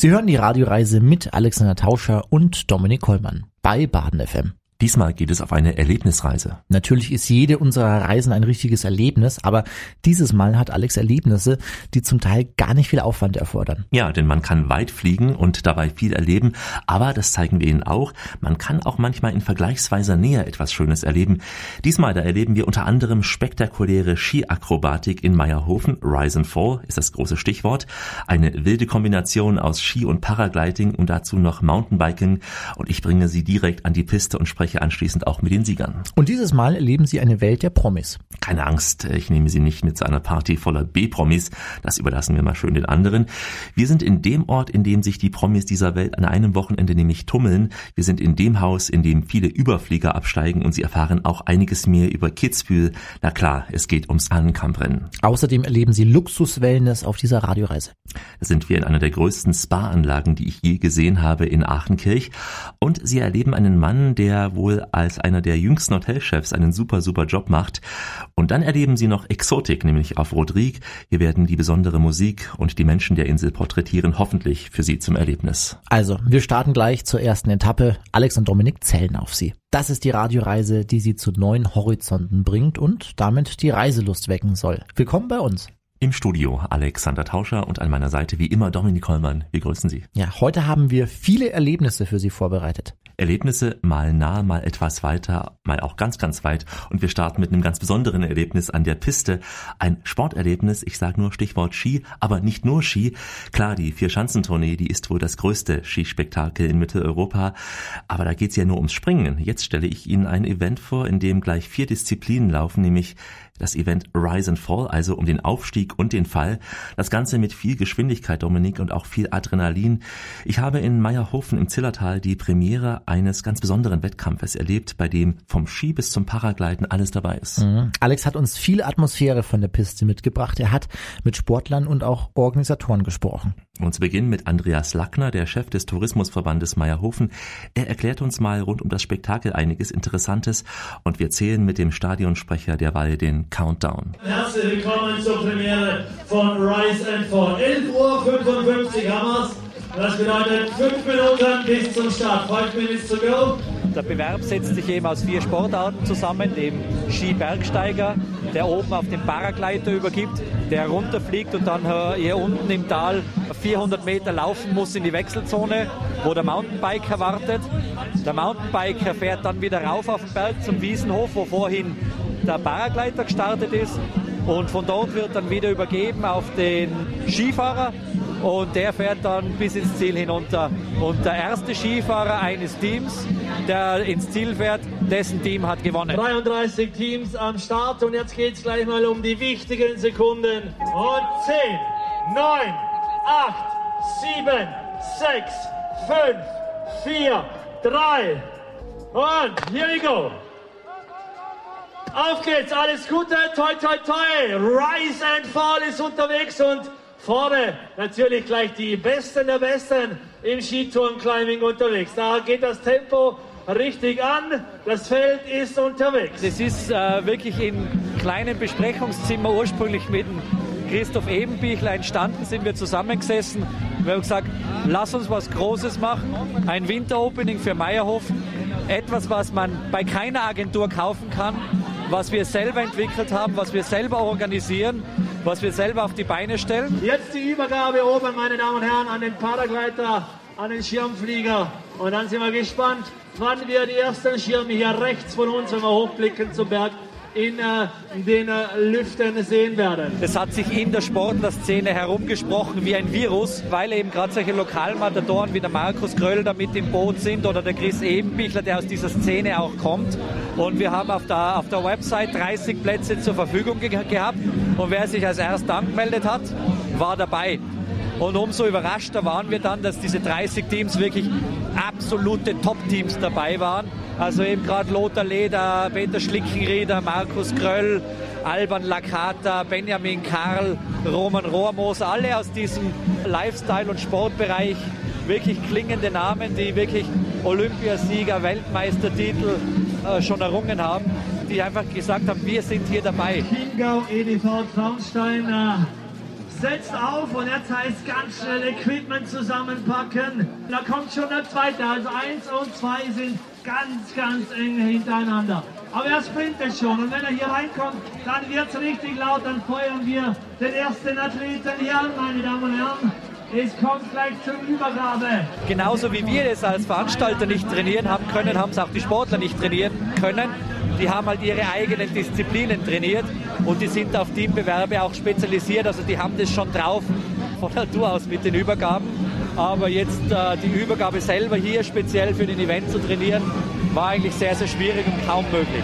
Sie hören die Radioreise mit Alexander Tauscher und Dominik Kollmann bei Baden FM. Diesmal geht es auf eine Erlebnisreise. Natürlich ist jede unserer Reisen ein richtiges Erlebnis, aber dieses Mal hat Alex Erlebnisse, die zum Teil gar nicht viel Aufwand erfordern. Ja, denn man kann weit fliegen und dabei viel erleben, aber das zeigen wir Ihnen auch, man kann auch manchmal in vergleichsweiser Nähe etwas Schönes erleben. Diesmal da erleben wir unter anderem spektakuläre Skiakrobatik in Meierhofen. Rise and Fall ist das große Stichwort. Eine wilde Kombination aus Ski und Paragliding und dazu noch Mountainbiking und ich bringe Sie direkt an die Piste und spreche spreche anschließend auch mit den Siegern. Und dieses Mal erleben Sie eine Welt der Promis. Keine Angst, ich nehme Sie nicht mit zu einer Party voller B-Promis. Das überlassen wir mal schön den anderen. Wir sind in dem Ort, in dem sich die Promis dieser Welt an einem Wochenende nämlich tummeln. Wir sind in dem Haus, in dem viele Überflieger absteigen und Sie erfahren auch einiges mehr über Kitzbühel. Na klar, es geht ums Ahnenkamprennen. Außerdem erleben Sie Luxus-Wellness auf dieser Radioreise. Da sind wir in einer der größten Spa-Anlagen, die ich je gesehen habe, in Aachenkirch. Und Sie erleben einen Mann, der wohl als einer der jüngsten Hotelchefs einen super, super Job macht. Und dann erleben sie noch Exotik, nämlich auf Rodrigue. Hier werden die besondere Musik und die Menschen der Insel porträtieren, hoffentlich für sie zum Erlebnis. Also, wir starten gleich zur ersten Etappe. Alex und Dominik zählen auf sie. Das ist die Radioreise, die sie zu neuen Horizonten bringt und damit die Reiselust wecken soll. Willkommen bei uns. Im Studio Alexander Tauscher und an meiner Seite wie immer Dominik Kollmann. Wir grüßen Sie. Ja, heute haben wir viele Erlebnisse für Sie vorbereitet. Erlebnisse mal nah, mal etwas weiter, mal auch ganz, ganz weit. Und wir starten mit einem ganz besonderen Erlebnis an der Piste. Ein Sporterlebnis, ich sage nur Stichwort Ski, aber nicht nur Ski. Klar, die Vier-Schanzentournee, die ist wohl das größte Skispektakel in Mitteleuropa. Aber da geht's ja nur ums Springen. Jetzt stelle ich Ihnen ein Event vor, in dem gleich vier Disziplinen laufen, nämlich das Event Rise and Fall, also um den Aufstieg und den Fall. Das Ganze mit viel Geschwindigkeit, Dominik, und auch viel Adrenalin. Ich habe in Meierhofen im Zillertal die Premiere eines ganz besonderen Wettkampfes erlebt, bei dem vom Ski bis zum Paragliden alles dabei ist. Mhm. Alex hat uns viel Atmosphäre von der Piste mitgebracht. Er hat mit Sportlern und auch Organisatoren gesprochen. Und zu Beginn mit Andreas Lackner, der Chef des Tourismusverbandes Meierhofen. Er erklärt uns mal rund um das Spektakel einiges Interessantes und wir zählen mit dem Stadionsprecher derweil den Countdown. Herzlich willkommen zur Premiere von Rise and Fall. 11.55 Uhr haben wir's. Das bedeutet fünf Minuten bis zum Start. Five minutes to go. Der Bewerb setzt sich eben aus vier Sportarten zusammen, dem Skibergsteiger, der oben auf den Paragleiter übergibt, der runterfliegt und dann hier unten im Tal 400 Meter laufen muss in die Wechselzone, wo der Mountainbiker wartet. Der Mountainbiker fährt dann wieder rauf auf den Berg zum Wiesenhof, wo vorhin der Paragleiter gestartet ist. Und von dort wird dann wieder übergeben auf den Skifahrer und der fährt dann bis ins Ziel hinunter. Und der erste Skifahrer eines Teams, der ins Ziel fährt, dessen Team hat gewonnen. 33 Teams am Start und jetzt geht es gleich mal um die wichtigen Sekunden. Und 10, 9, 8, 7, 6, 5, 4, 3 und here we go. Auf geht's, alles Gute, toi toi toi. Rise and Fall ist unterwegs und vorne natürlich gleich die Besten der Besten im Skitourenclimbing unterwegs. Da geht das Tempo richtig an. Das Feld ist unterwegs. Es ist äh, wirklich in kleinen Besprechungszimmer ursprünglich mit Christoph Ebenbichler entstanden, sind wir zusammengesessen. Wir haben gesagt, lass uns was Großes machen. Ein Winteropening für Meierhofen. Etwas, was man bei keiner Agentur kaufen kann was wir selber entwickelt haben, was wir selber organisieren, was wir selber auf die Beine stellen. Jetzt die Übergabe oben, meine Damen und Herren, an den Paragleiter, an den Schirmflieger. Und dann sind wir gespannt, wann wir die ersten Schirme hier rechts von uns, wenn wir hochblicken zum Berg, in äh, den äh, Lüften sehen werden. Es hat sich in der Sportlerszene herumgesprochen wie ein Virus, weil eben gerade solche Lokalmatadoren wie der Markus Kröll da mit im Boot sind oder der Chris Ebenbichler, der aus dieser Szene auch kommt. Und wir haben auf der, auf der Website 30 Plätze zur Verfügung ge gehabt und wer sich als erster angemeldet hat, war dabei. Und umso überraschter waren wir dann, dass diese 30 Teams wirklich absolute Top-Teams dabei waren. Also eben gerade Lothar Leder, Peter Schlickenrieder, Markus Kröll, Alban Lakata, Benjamin Karl, Roman Rohrmoser, alle aus diesem Lifestyle- und Sportbereich wirklich klingende Namen, die wirklich Olympiasieger, Weltmeistertitel äh, schon errungen haben, die einfach gesagt haben, wir sind hier dabei. Chiemgau, EDV Traunstein, äh, setzt auf und jetzt heißt ganz schnell Equipment zusammenpacken. Da kommt schon der zweite, also eins und zwei sind ganz, ganz eng hintereinander. Aber er sprintet schon und wenn er hier reinkommt, dann wird es richtig laut, dann feuern wir den ersten Athleten hier an, meine Damen und Herren. Es kommt gleich zur Übergabe. Genauso wie wir es als Veranstalter nicht trainieren haben können, haben es auch die Sportler nicht trainieren können. Die haben halt ihre eigenen Disziplinen trainiert und die sind auf Teambewerbe auch spezialisiert. Also die haben das schon drauf von Natur aus mit den Übergaben. Aber jetzt äh, die Übergabe selber hier speziell für den Event zu trainieren, war eigentlich sehr, sehr schwierig und kaum möglich.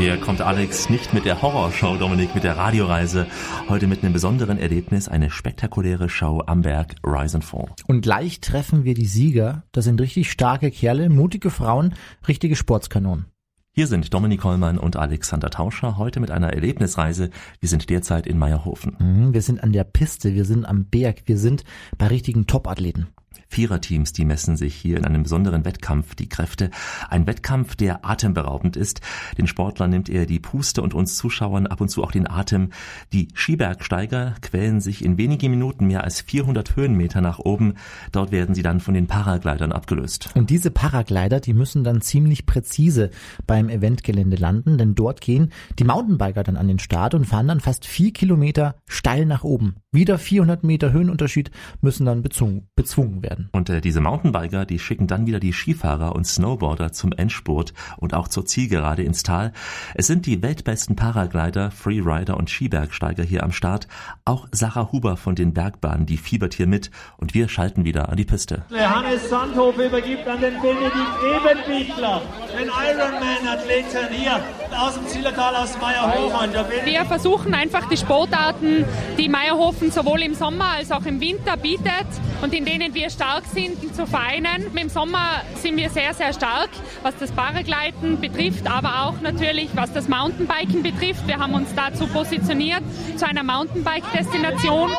Hier kommt Alex nicht mit der Horrorshow, Dominik, mit der Radioreise. Heute mit einem besonderen Erlebnis, eine spektakuläre Show am Berg Rise and Fall. Und gleich treffen wir die Sieger. Das sind richtig starke Kerle, mutige Frauen, richtige Sportskanonen. Hier sind Dominik Hollmann und Alexander Tauscher heute mit einer Erlebnisreise. Wir sind derzeit in Meierhofen. Mhm, wir sind an der Piste, wir sind am Berg, wir sind bei richtigen Topathleten. Viererteams, die messen sich hier in einem besonderen Wettkampf die Kräfte. Ein Wettkampf, der atemberaubend ist. Den Sportlern nimmt er die Puste und uns Zuschauern ab und zu auch den Atem. Die Skibergsteiger quälen sich in wenigen Minuten mehr als 400 Höhenmeter nach oben. Dort werden sie dann von den Paraglidern abgelöst. Und diese Paraglider, die müssen dann ziemlich präzise beim Eventgelände landen, denn dort gehen die Mountainbiker dann an den Start und fahren dann fast vier Kilometer steil nach oben. Wieder 400 Meter Höhenunterschied müssen dann bezwungen, bezwungen werden. Und äh, diese Mountainbiker, die schicken dann wieder die Skifahrer und Snowboarder zum Endspurt und auch zur Zielgerade ins Tal. Es sind die weltbesten Paraglider, Freerider und Skibergsteiger hier am Start. Auch Sarah Huber von den Bergbahnen, die fiebert hier mit und wir schalten wieder an die Piste. Hannes Sandhof übergibt an den Benedikt Ebenbichler, den Ironman-Athleten hier aus dem Zillertal, aus Meierhofen. Wir versuchen einfach die Sportarten, die Meierhofen sowohl im Sommer als auch im Winter bietet und in denen wir stark sind, zu vereinen. Im Sommer sind wir sehr, sehr stark, was das Paragleiten betrifft, aber auch natürlich, was das Mountainbiken betrifft. Wir haben uns dazu positioniert, zu einer Mountainbike-Destination.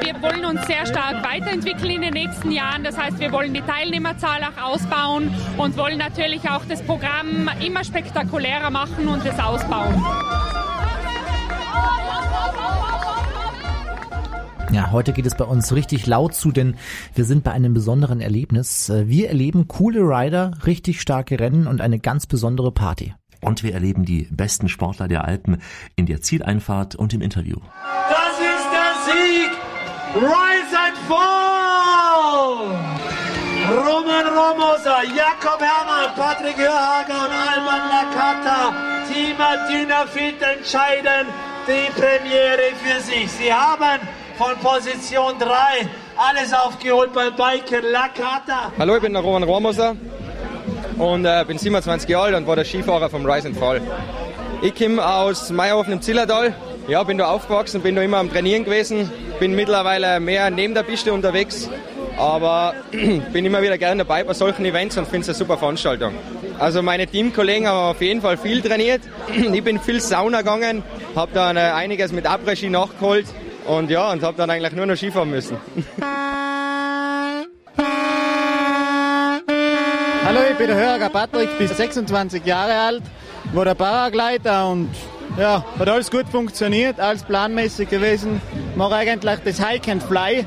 Wir wollen uns sehr stark weiterentwickeln in den nächsten Jahren. Das heißt, wir wollen die Teilnehmerzahl auch ausbauen und wollen natürlich auch das Programm immer spektakulärer machen und es ausbauen. Ja, heute geht es bei uns richtig laut zu, denn wir sind bei einem besonderen Erlebnis. Wir erleben coole Rider, richtig starke Rennen und eine ganz besondere Party. Und wir erleben die besten Sportler der Alpen in der Zieleinfahrt und im Interview. Das ist der Sieg! Rise and Fall! Roman Romoser, Jakob Herrmann, Patrick Hörhager und Alban Lakata, Team Dynafit entscheiden die Premiere für sich. Sie haben von Position 3 alles aufgeholt beim Biken Lakata. Hallo, ich bin der Roman Romoser und äh, bin 27 Jahre alt und war der Skifahrer vom Rise and Fall. Ich komme aus Meierhofen im Zillertal. Ja, bin da aufgewachsen, bin da immer am Trainieren gewesen, bin mittlerweile mehr neben der Piste unterwegs, aber bin immer wieder gerne dabei bei solchen Events und finde es eine super Veranstaltung. Also meine Teamkollegen haben auf jeden Fall viel trainiert. Ich bin viel Sauna gegangen, habe dann äh, einiges mit Après-Ski nachgeholt und ja, und habe dann eigentlich nur noch Skifahren müssen. Hallo, ich bin der Hörer Patrick, bin 26 Jahre alt, war der Paragleiter und ja, hat alles gut funktioniert, alles planmäßig gewesen. Mache eigentlich das Hike and Fly,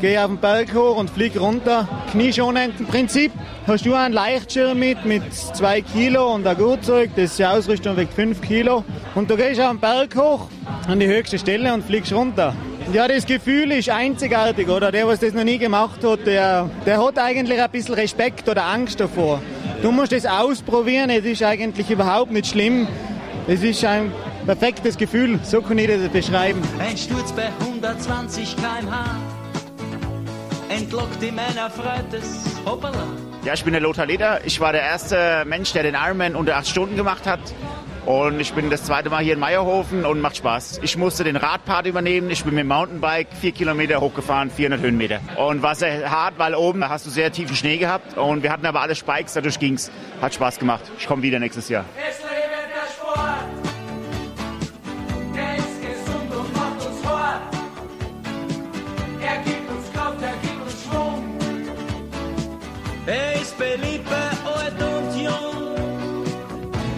gehe auf den Berg hoch und fliege runter. Knieschonend im Prinzip. Hast du einen Leichtschirm mit, mit zwei Kilo und ein Gurtzeug, das ist die Ausrüstung wiegt fünf Kilo. Und du gehst auf den Berg hoch, an die höchste Stelle und fliegst runter. Ja, das Gefühl ist einzigartig, oder? Der, was das noch nie gemacht hat, der, der hat eigentlich ein bisschen Respekt oder Angst davor. Du musst das ausprobieren, es ist eigentlich überhaupt nicht schlimm. Es ist ein perfektes Gefühl, so kann ich das beschreiben. Ein Sturz bei 120 km/h entlockt in meiner Freutes. Hoppala. Ja, ich bin der Lothar Leder. Ich war der erste Mensch, der den Ironman unter acht Stunden gemacht hat. Und ich bin das zweite Mal hier in Meierhofen und macht Spaß. Ich musste den Radpart übernehmen. Ich bin mit dem Mountainbike vier Kilometer hochgefahren, 400 Höhenmeter. Und war sehr hart, weil oben hast du sehr tiefen Schnee gehabt. Und wir hatten aber alle Spikes, dadurch ging's. Hat Spaß gemacht. Ich komme wieder nächstes Jahr.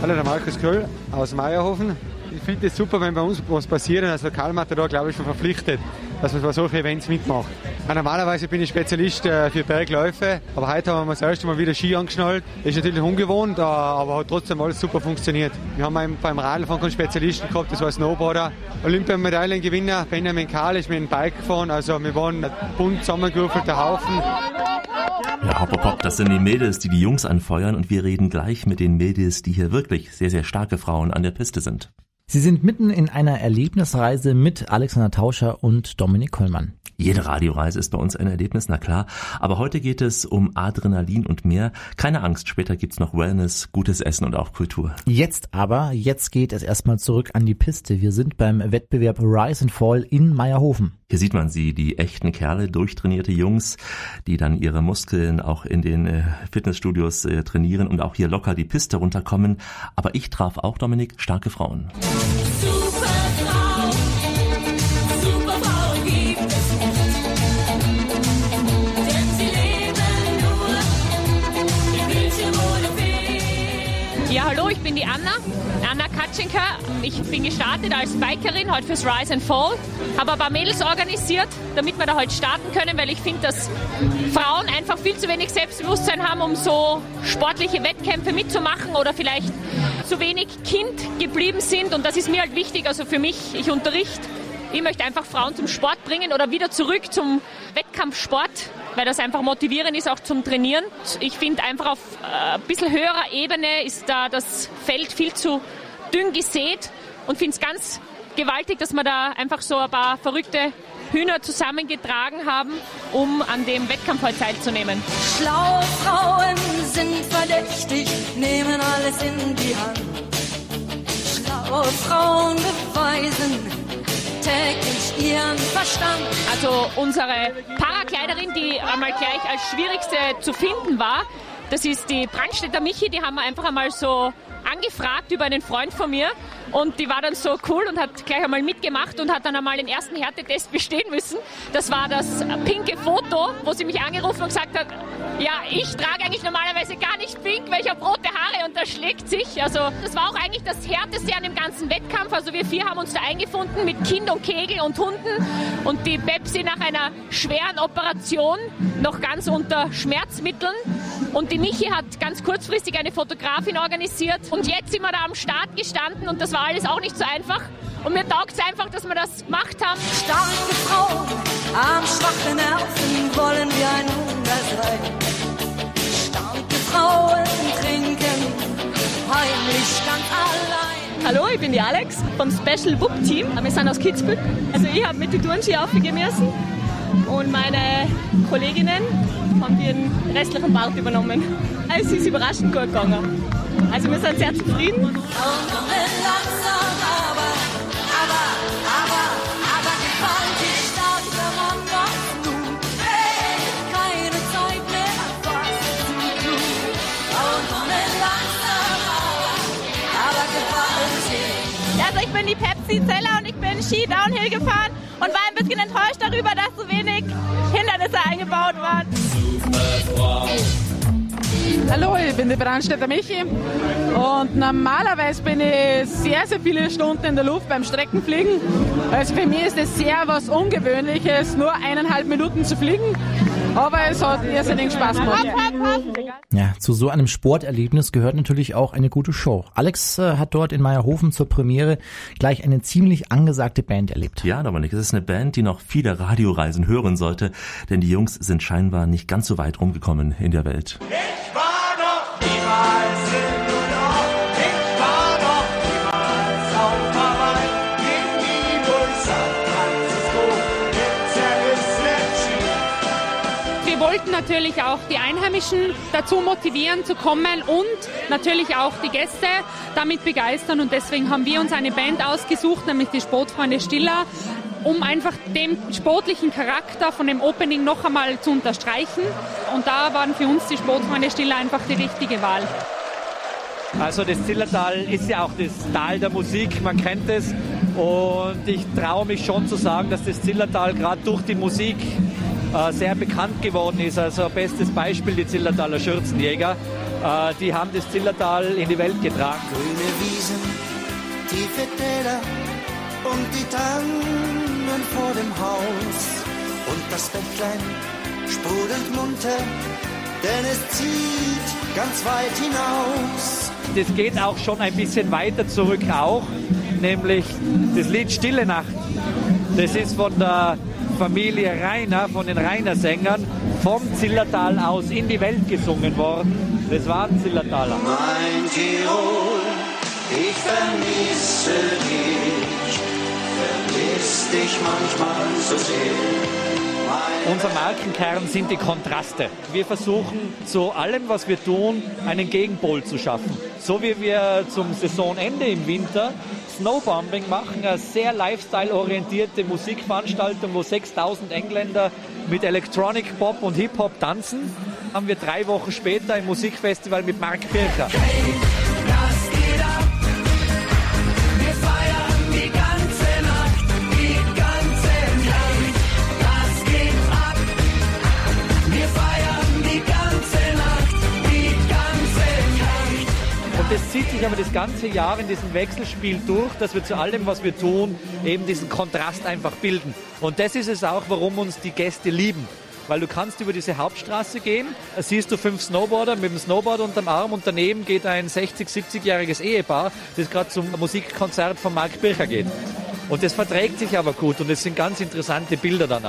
Hallo, der Markus Kröll aus Meierhofen. Ich finde es super, wenn bei uns was passiert als Lokalmatador, glaube ich, schon verpflichtet, dass man bei solchen Events mitmacht. Normalerweise bin ich Spezialist äh, für Bergläufe, aber heute haben wir das erste Mal wieder Ski angeschnallt. Ist natürlich ungewohnt, äh, aber hat trotzdem alles super funktioniert. Wir haben beim, Radlfahren keinen Spezialisten gehabt, das war Snowboarder. Olympiamedaillengewinner Benjamin Kahl ist mit dem Bike gefahren, also wir waren ein bunt zusammengewürfelter Haufen. Ja, hopp, das sind die Mädels, die die Jungs anfeuern und wir reden gleich mit den Mädels, die hier wirklich sehr, sehr starke Frauen an der Piste sind. Sie sind mitten in einer Erlebnisreise mit Alexander Tauscher und Dominik Kollmann. Jede Radioreise ist bei uns ein Erlebnis, na klar. Aber heute geht es um Adrenalin und mehr. Keine Angst, später gibt's noch Wellness, gutes Essen und auch Kultur. Jetzt aber, jetzt geht es erstmal zurück an die Piste. Wir sind beim Wettbewerb Rise and Fall in Meierhofen. Hier sieht man sie, die echten Kerle, durchtrainierte Jungs, die dann ihre Muskeln auch in den äh, Fitnessstudios äh, trainieren und auch hier locker die Piste runterkommen. Aber ich traf auch, Dominik, starke Frauen. Ja, ich bin die Anna, Anna Katschenka. Ich bin gestartet als Bikerin heute fürs Rise and Fall. Habe ein paar Mädels organisiert, damit wir da heute starten können, weil ich finde, dass Frauen einfach viel zu wenig Selbstbewusstsein haben, um so sportliche Wettkämpfe mitzumachen oder vielleicht zu wenig Kind geblieben sind. Und das ist mir halt wichtig, also für mich, ich unterrichte. Ich möchte einfach Frauen zum Sport bringen oder wieder zurück zum Wettkampfsport weil das einfach motivierend ist, auch zum Trainieren. Ich finde einfach auf äh, ein bisschen höherer Ebene ist da das Feld viel zu dünn gesät und finde es ganz gewaltig, dass wir da einfach so ein paar verrückte Hühner zusammengetragen haben, um an dem Wettkampf heute teilzunehmen. Schlaue Frauen sind verdächtig, nehmen alles in die Hand. Schlaue Frauen beweisen, täglich ihren Verstand. Also unsere Parakleiderin, die einmal gleich als schwierigste zu finden war, das ist die Brandstätter Michi, die haben wir einfach einmal so angefragt über einen Freund von mir und die war dann so cool und hat gleich einmal mitgemacht und hat dann einmal den ersten Härtetest bestehen müssen. Das war das pinke Foto, wo sie mich angerufen und gesagt hat, ja, ich trage eigentlich normalerweise gar nicht pink, weil ich habe rote Haare und das schlägt sich. Also das war auch eigentlich das Härteste an dem ganzen Wettkampf. Also wir vier haben uns da eingefunden mit Kind und Kegel und Hunden und die Pepsi nach einer schweren Operation noch ganz unter Schmerzmitteln. Und die Michi hat ganz kurzfristig eine Fotografin organisiert und jetzt sind wir da am Start gestanden und das war alles auch nicht so einfach. Und mir taugt es einfach, dass wir das gemacht haben. Starke Frauen am schwachen Nerven wollen wir ein Wunder sein. Starke Frauen trinken heimlich ganz allein. Hallo, ich bin die Alex vom Special WUP Team. Wir sind aus Kitzbühel. Also ich habe mit die Turnski aufgehen müssen und meine Kolleginnen haben den restlichen Part übernommen. Es ist überraschend gut gegangen. Also wir sind sehr zufrieden. Also ich bin die Pepsi-Zeller und ich bin Ski Downhill gefahren und war ein bisschen enttäuscht darüber, dass so wenig Hindernisse eingebaut waren. Hallo, ich bin die Brandstätter Michi und normalerweise bin ich sehr, sehr viele Stunden in der Luft beim Streckenfliegen. Also für mich ist es sehr was Ungewöhnliches, nur eineinhalb Minuten zu fliegen, aber es hat irrsinnig Spaß gemacht. Ja, zu so einem Sporterlebnis gehört natürlich auch eine gute Show. Alex äh, hat dort in Meierhofen zur Premiere gleich eine ziemlich angesagte Band erlebt. Ja, Dominik, es ist eine Band, die noch viele Radioreisen hören sollte, denn die Jungs sind scheinbar nicht ganz so weit rumgekommen in der Welt. Ich war natürlich auch die Einheimischen dazu motivieren zu kommen und natürlich auch die Gäste damit begeistern und deswegen haben wir uns eine Band ausgesucht, nämlich die Sportfreunde Stiller, um einfach den sportlichen Charakter von dem Opening noch einmal zu unterstreichen. Und da waren für uns die Sportfreunde Stiller einfach die richtige Wahl. Also das Zillertal ist ja auch das Tal der Musik, man kennt es. Und ich traue mich schon zu sagen, dass das Zillertal gerade durch die Musik sehr bekannt geworden ist. Also bestes Beispiel die Zillertaler Schürzenjäger. Äh, die haben das Zillertal in die Welt getragen. Grüne Wiesen, tiefe Täler und die Tannen vor dem Haus. Und das Bächlein sprudelnd munter, denn es zieht ganz weit hinaus. Das geht auch schon ein bisschen weiter zurück auch, nämlich das Lied Stille Nacht. Das ist von der Familie Rainer, von den Rainer Sängern, vom Zillertal aus in die Welt gesungen worden. Das waren Zillertaler. Mein Tirol, ich vermisse dich, vermiss dich manchmal so sehr. Unser Markenkern sind die Kontraste. Wir versuchen zu allem, was wir tun, einen Gegenpol zu schaffen. So wie wir zum Saisonende im Winter Snowbombing machen, eine sehr lifestyle-orientierte Musikveranstaltung, wo 6000 Engländer mit Electronic Pop und Hip-Hop tanzen, haben wir drei Wochen später ein Musikfestival mit Mark Pirker. Das zieht sich aber das ganze Jahr in diesem Wechselspiel durch, dass wir zu allem, was wir tun, eben diesen Kontrast einfach bilden. Und das ist es auch, warum uns die Gäste lieben. Weil du kannst über diese Hauptstraße gehen, siehst du fünf Snowboarder mit dem Snowboard unterm Arm und daneben geht ein 60-, 70-jähriges Ehepaar, das gerade zum Musikkonzert von Mark Bircher geht. Und das verträgt sich aber gut und es sind ganz interessante Bilder dann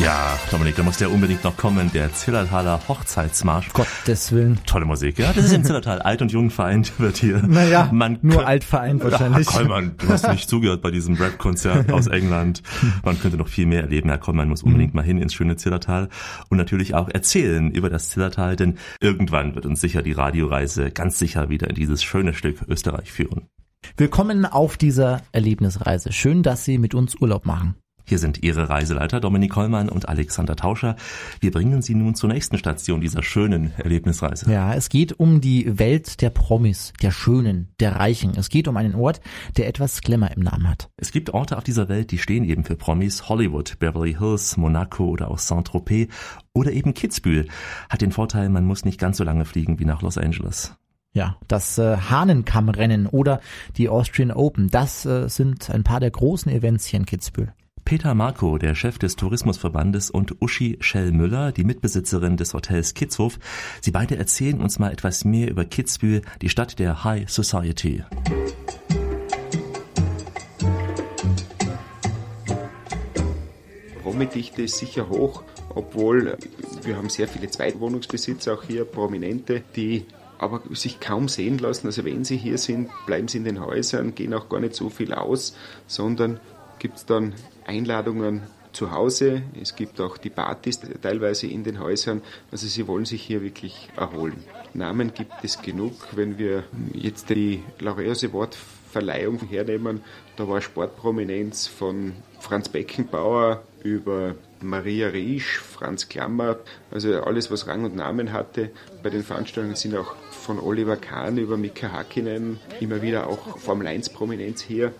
Ja, Dominik, da muss der unbedingt noch kommen, der Zillertaler Hochzeitsmarsch. Gottes Willen. Tolle Musik, ja. Das ist im Zillertal. Alt und jung vereint wird hier. Naja, Man nur alt vereint wahrscheinlich. Herr Kollmann, du hast nicht zugehört bei diesem Rap-Konzert aus England. Man könnte noch viel mehr erleben. Herr Kollmann muss unbedingt mal hin ins schöne Zillertal und natürlich auch erzählen über das Zillertal, denn irgendwann wird uns sicher die Radioreise ganz sicher wieder in dieses schöne Stück Österreich führen. Willkommen auf dieser Erlebnisreise. Schön, dass Sie mit uns Urlaub machen. Hier sind Ihre Reiseleiter Dominik Kollmann und Alexander Tauscher. Wir bringen Sie nun zur nächsten Station dieser schönen Erlebnisreise. Ja, es geht um die Welt der Promis, der Schönen, der Reichen. Es geht um einen Ort, der etwas Glamour im Namen hat. Es gibt Orte auf dieser Welt, die stehen eben für Promis. Hollywood, Beverly Hills, Monaco oder auch Saint-Tropez oder eben Kitzbühel. Hat den Vorteil, man muss nicht ganz so lange fliegen wie nach Los Angeles. Ja, das äh, Hahnenkammrennen oder die Austrian Open, das äh, sind ein paar der großen Events hier in Kitzbühel. Peter Marco, der Chef des Tourismusverbandes und Uschi Schell-Müller, die Mitbesitzerin des Hotels Kitzhof, sie beide erzählen uns mal etwas mehr über Kitzbühel, die Stadt der High Society. Promi-Dichte ist sicher hoch, obwohl wir haben sehr viele Zweitwohnungsbesitzer auch hier, Prominente, die aber sich kaum sehen lassen. Also wenn sie hier sind, bleiben sie in den Häusern, gehen auch gar nicht so viel aus, sondern gibt es dann Einladungen zu Hause. Es gibt auch die Partys teilweise in den Häusern. Also sie wollen sich hier wirklich erholen. Namen gibt es genug. Wenn wir jetzt die Laureus Award Verleihung hernehmen, da war Sportprominenz von Franz Beckenbauer über Maria Riesch, Franz Klammer, also alles, was Rang und Namen hatte. Bei den Veranstaltungen sind auch von Oliver Kahn über Mika Hakkinen immer wieder auch Formel 1 Prominenz hier.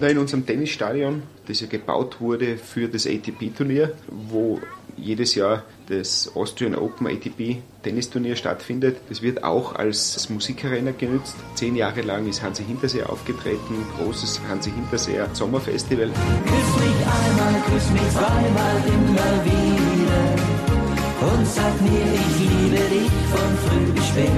Da in unserem Tennisstadion, das ja gebaut wurde für das ATP-Turnier, wo jedes Jahr das Austrian Open ATP Tennisturnier stattfindet. Das wird auch als Musikarena genützt. Zehn Jahre lang ist Hansi Hinterseer aufgetreten, großes Hansi Hinterseer Sommerfestival. Küss mich einmal, küss mich zweimal, immer wieder. Und sag mir, ich liebe dich von früh bis spät.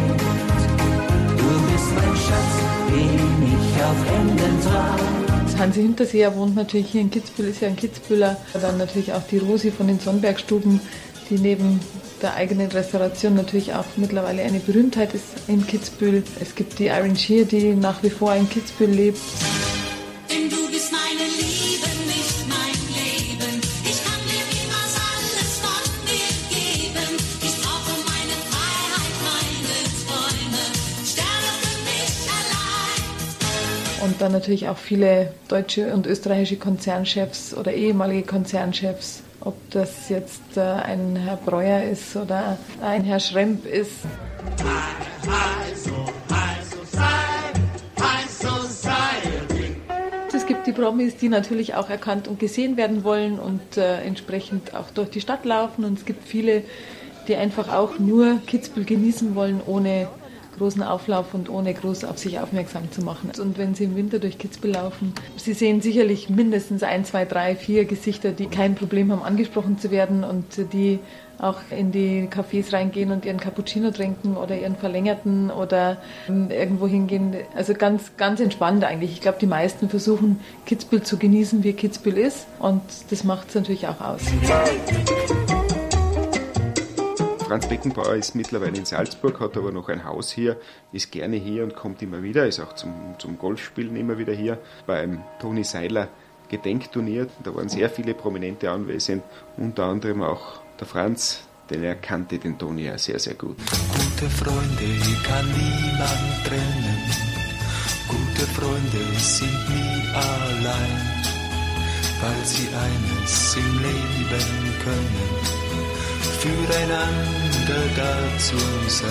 Du bist mein Schatz, den ich auf Händen trage. Hansi Hinterseer wohnt natürlich hier in Kitzbühel, ist ja ein Kitzbühler. Dann natürlich auch die Rosi von den Sonnbergstuben, die neben der eigenen Restauration natürlich auch mittlerweile eine Berühmtheit ist in Kitzbühel. Es gibt die Irene Shear, die nach wie vor in Kitzbühel lebt. Und dann natürlich auch viele deutsche und österreichische Konzernchefs oder ehemalige Konzernchefs, ob das jetzt äh, ein Herr Breuer ist oder ein Herr Schremp ist. Es gibt die Promis, die natürlich auch erkannt und gesehen werden wollen und äh, entsprechend auch durch die Stadt laufen. Und es gibt viele, die einfach auch nur Kitzbühel genießen wollen, ohne großen Auflauf und ohne groß auf sich aufmerksam zu machen. Und wenn Sie im Winter durch Kitzbühel laufen, Sie sehen sicherlich mindestens ein, zwei, drei, vier Gesichter, die kein Problem haben, angesprochen zu werden und die auch in die Cafés reingehen und ihren Cappuccino trinken oder ihren verlängerten oder ähm, irgendwo hingehen. Also ganz, ganz entspannt eigentlich. Ich glaube, die meisten versuchen, Kitzbühel zu genießen, wie Kitzbühel ist. Und das macht es natürlich auch aus. Franz Beckenbauer ist mittlerweile in Salzburg, hat aber noch ein Haus hier, ist gerne hier und kommt immer wieder, ist auch zum, zum Golfspielen immer wieder hier. Beim Toni Seiler Gedenkturnier, da waren sehr viele Prominente anwesend, unter anderem auch der Franz, denn er kannte den Toni ja sehr, sehr gut. Gute Freunde kann niemand trennen. Gute Freunde sind nie allein, weil sie eines im Leben können füreinander da zu sein.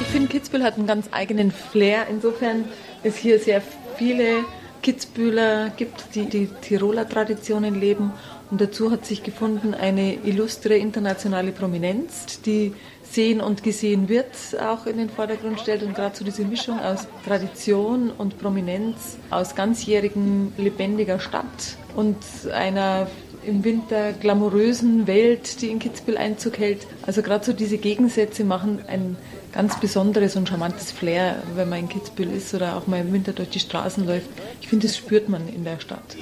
Ich finde, Kitzbühel hat einen ganz eigenen Flair. Insofern es hier sehr viele Kitzbühler gibt, die die Tiroler Traditionen leben. Und dazu hat sich gefunden eine illustre internationale Prominenz, die sehen und gesehen wird, auch in den Vordergrund stellt. Und gerade so diese Mischung aus Tradition und Prominenz, aus ganzjährigen, lebendiger Stadt und einer im Winter glamourösen Welt, die in Kitzbühel Einzug hält. Also gerade so diese Gegensätze machen ein ganz besonderes und charmantes Flair, wenn man in Kitzbühel ist oder auch mal im Winter durch die Straßen läuft. Ich finde, das spürt man in der Stadt.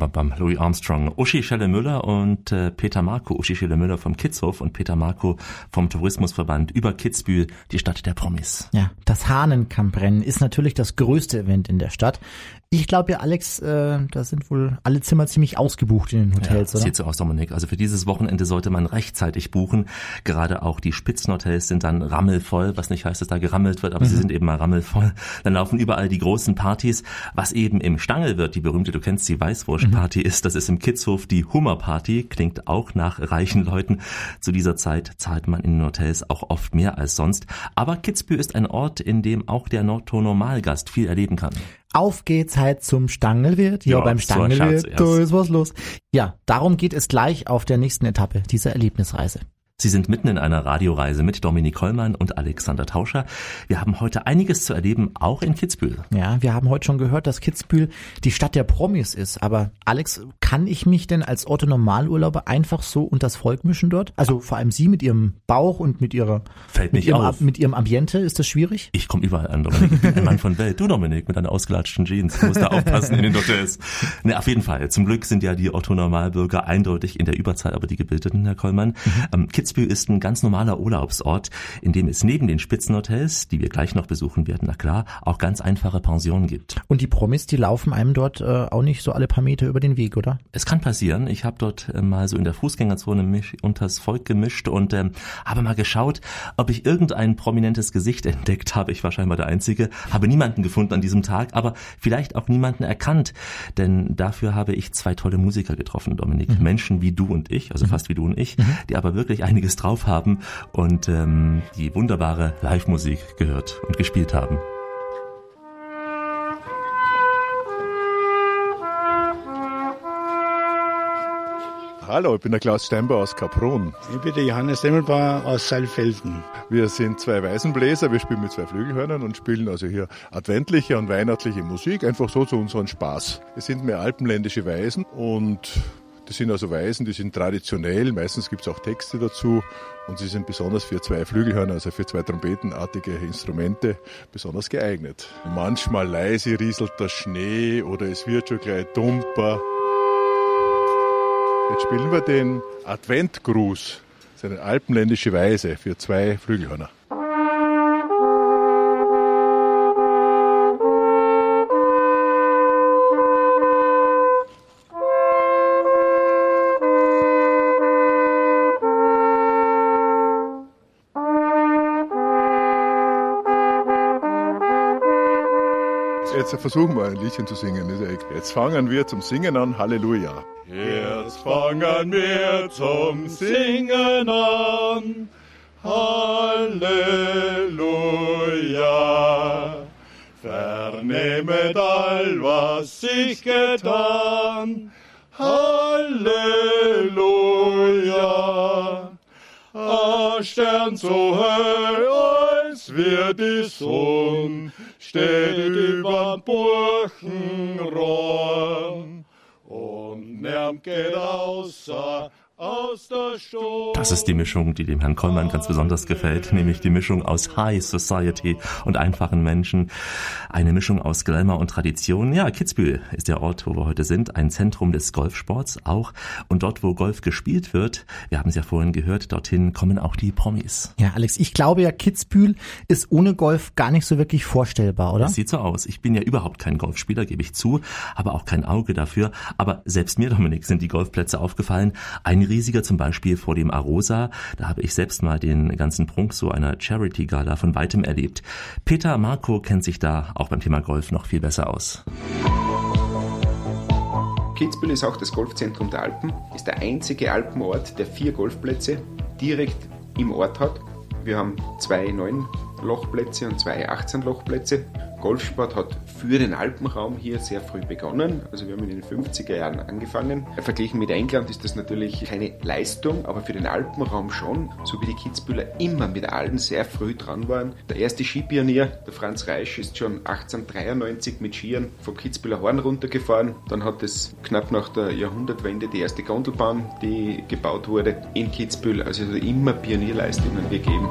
Bam, bam, Louis Armstrong, Uschi Schelle-Müller und äh, Peter Marco, Uschi Schelle-Müller vom Kitzhof und Peter Marco vom Tourismusverband über Kitzbühel, die Stadt der Promis. Ja, das Hahnenkamprennen ist natürlich das größte Event in der Stadt. Ich glaube ja, Alex, äh, da sind wohl alle Zimmer ziemlich ausgebucht in den Hotels, ja, oder? Sieht so aus, Dominik. Also für dieses Wochenende sollte man rechtzeitig buchen. Gerade auch die Spitzenhotels sind dann rammelvoll, was nicht heißt, dass da gerammelt wird, aber mhm. sie sind eben mal rammelvoll. Dann laufen überall die großen Partys. Was eben im Stangel wird, die berühmte, du kennst die Weißwurstparty, mhm. ist, das ist im Kitzhof die Hummerparty. Klingt auch nach reichen Leuten. Zu dieser Zeit zahlt man in den Hotels auch oft mehr als sonst. Aber Kitzbühel ist ein Ort, in dem auch der Nordtor-Normalgast viel erleben kann. Auf geht's halt zum Stangelwirt. Ja, ja beim Stangelwirt, da ist was los. Ja, darum geht es gleich auf der nächsten Etappe dieser Erlebnisreise. Sie sind mitten in einer Radioreise mit Dominik Kollmann und Alexander Tauscher. Wir haben heute einiges zu erleben, auch in Kitzbühel. Ja, wir haben heute schon gehört, dass Kitzbühel die Stadt der Promis ist. Aber Alex, kann ich mich denn als Otto Normalurlauber einfach so unter das Volk mischen dort? Also vor allem Sie mit Ihrem Bauch und mit Ihrer Fällt mit, ihrem, auf. mit Ihrem Ambiente, ist das schwierig? Ich komme überall an, Dominik. Ich bin ein Mann von Welt. Du, Dominik, mit deinen ausgelatschten Jeans. Du musst da aufpassen in den Hotels. Ne, auf jeden Fall. Zum Glück sind ja die Otto Normalbürger eindeutig in der Überzahl, aber die Gebildeten, Herr Kollmann. Mhm. Ähm, Kitzbühel ist ein ganz normaler Urlaubsort, in dem es neben den Spitzenhotels, die wir gleich noch besuchen werden, na klar, auch ganz einfache Pensionen gibt. Und die Promis, die laufen einem dort äh, auch nicht so alle paar Meter über den Weg, oder? Es kann passieren. Ich habe dort äh, mal so in der Fußgängerzone mich unters Volk gemischt und ähm, habe mal geschaut, ob ich irgendein prominentes Gesicht entdeckt habe. Ich war scheinbar der Einzige, habe niemanden gefunden an diesem Tag, aber vielleicht auch niemanden erkannt, denn dafür habe ich zwei tolle Musiker getroffen, Dominik. Mhm. Menschen wie du und ich, also mhm. fast wie du und ich, mhm. die aber wirklich einiges drauf haben und ähm, die wunderbare Live-Musik gehört und gespielt haben. Hallo, ich bin der Klaus Steinbauer aus Kaprun. Ich bin der Johannes Demmelbauer aus Seilfelden. Wir sind zwei Weißenbläser, wir spielen mit zwei Flügelhörnern und spielen also hier adventliche und weihnachtliche Musik, einfach so zu unserem Spaß. Wir sind mehr alpenländische Weisen und das sind also Weisen, die sind traditionell, meistens gibt es auch Texte dazu und sie sind besonders für zwei Flügelhörner, also für zwei trompetenartige Instrumente, besonders geeignet. Manchmal leise rieselt der Schnee oder es wird schon gleich dumper. Jetzt spielen wir den Adventgruß, das ist eine alpenländische Weise für zwei Flügelhörner. Jetzt versuchen wir ein Liedchen zu singen. Jetzt fangen wir zum Singen an. Halleluja. Jetzt fangen wir zum Singen an. Halleluja. Vernehmet all, was ich getan. Halleluja. A Stern so hell, als wird die Sonne, steht übern Burchenrohr. Und niemand geht außer. Das ist die Mischung, die dem Herrn Kollmann ganz besonders gefällt, nämlich die Mischung aus High Society und einfachen Menschen. Eine Mischung aus Glamour und Tradition. Ja, Kitzbühel ist der Ort, wo wir heute sind, ein Zentrum des Golfsports auch. Und dort, wo Golf gespielt wird, wir haben es ja vorhin gehört, dorthin kommen auch die Promis. Ja, Alex, ich glaube ja, Kitzbühel ist ohne Golf gar nicht so wirklich vorstellbar, oder? Das sieht so aus. Ich bin ja überhaupt kein Golfspieler, gebe ich zu, aber auch kein Auge dafür. Aber selbst mir, Dominik, sind die Golfplätze aufgefallen. Ein riesiger zum Beispiel vor dem Arosa. Da habe ich selbst mal den ganzen Prunk so einer Charity-Gala von weitem erlebt. Peter Marco kennt sich da auch beim Thema Golf noch viel besser aus. Kitzbühel ist auch das Golfzentrum der Alpen, ist der einzige Alpenort, der vier Golfplätze direkt im Ort hat. Wir haben zwei 9-Lochplätze und zwei 18-Lochplätze. Golfsport hat für den Alpenraum hier sehr früh begonnen. Also wir haben in den 50er Jahren angefangen. Verglichen mit England ist das natürlich keine Leistung, aber für den Alpenraum schon, so wie die Kitzbühler immer mit allen sehr früh dran waren. Der erste Skipionier, der Franz Reisch, ist schon 1893 mit Skiern vom Kitzbühler Horn runtergefahren. Dann hat es knapp nach der Jahrhundertwende die erste Gondelbahn, die gebaut wurde in Kitzbühel. Also immer Pionierleistungen gegeben.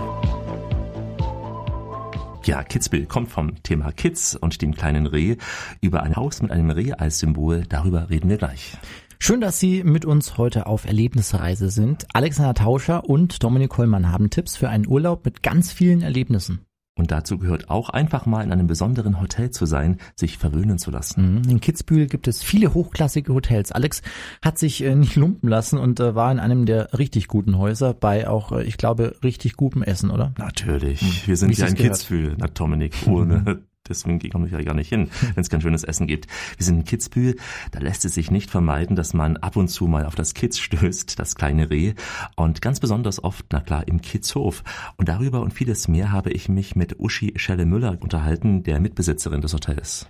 Ja, Kitzbühel kommt vom Thema Kitz und dem kleinen Reh über ein Haus mit einem Reh als Symbol. Darüber reden wir gleich. Schön, dass Sie mit uns heute auf Erlebnisreise sind. Alexander Tauscher und Dominik Kollmann haben Tipps für einen Urlaub mit ganz vielen Erlebnissen. Und dazu gehört auch einfach mal in einem besonderen Hotel zu sein, sich verwöhnen zu lassen. Mhm. In Kitzbühel gibt es viele hochklassige Hotels. Alex hat sich äh, nicht lumpen lassen und äh, war in einem der richtig guten Häuser bei auch, äh, ich glaube, richtig gutem Essen, oder? Natürlich. Wir sind Wie ja in gehört. Kitzbühel, na Dominik, ohne Deswegen komme ich ja gar nicht hin, wenn es kein schönes Essen gibt. Wir sind in Kitzbühel, da lässt es sich nicht vermeiden, dass man ab und zu mal auf das Kitz stößt, das kleine Reh. Und ganz besonders oft, na klar, im Kitzhof. Und darüber und vieles mehr habe ich mich mit Uschi Schelle-Müller unterhalten, der Mitbesitzerin des Hotels.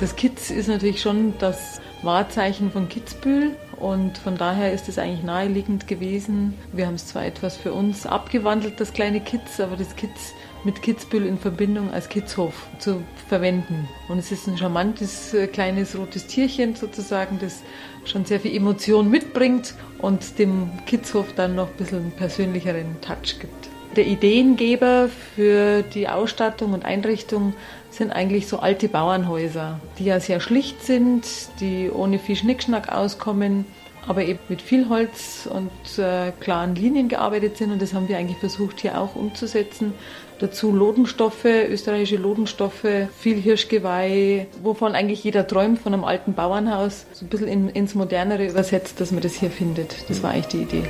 Das Kitz ist natürlich schon das Wahrzeichen von Kitzbühel und von daher ist es eigentlich naheliegend gewesen. Wir haben es zwar etwas für uns abgewandelt, das kleine Kitz, aber das Kitz mit Kitzbühel in Verbindung als Kitzhof zu verwenden. Und es ist ein charmantes äh, kleines rotes Tierchen sozusagen, das schon sehr viel Emotion mitbringt und dem Kitzhof dann noch ein bisschen einen persönlicheren Touch gibt. Der Ideengeber für die Ausstattung und Einrichtung sind eigentlich so alte Bauernhäuser, die ja sehr schlicht sind, die ohne viel Schnickschnack auskommen, aber eben mit viel Holz und äh, klaren Linien gearbeitet sind. Und das haben wir eigentlich versucht hier auch umzusetzen. Dazu Lodenstoffe, österreichische Lodenstoffe, viel Hirschgeweih, wovon eigentlich jeder träumt, von einem alten Bauernhaus, so ein bisschen in, ins Modernere übersetzt, dass man das hier findet. Das war eigentlich die Idee.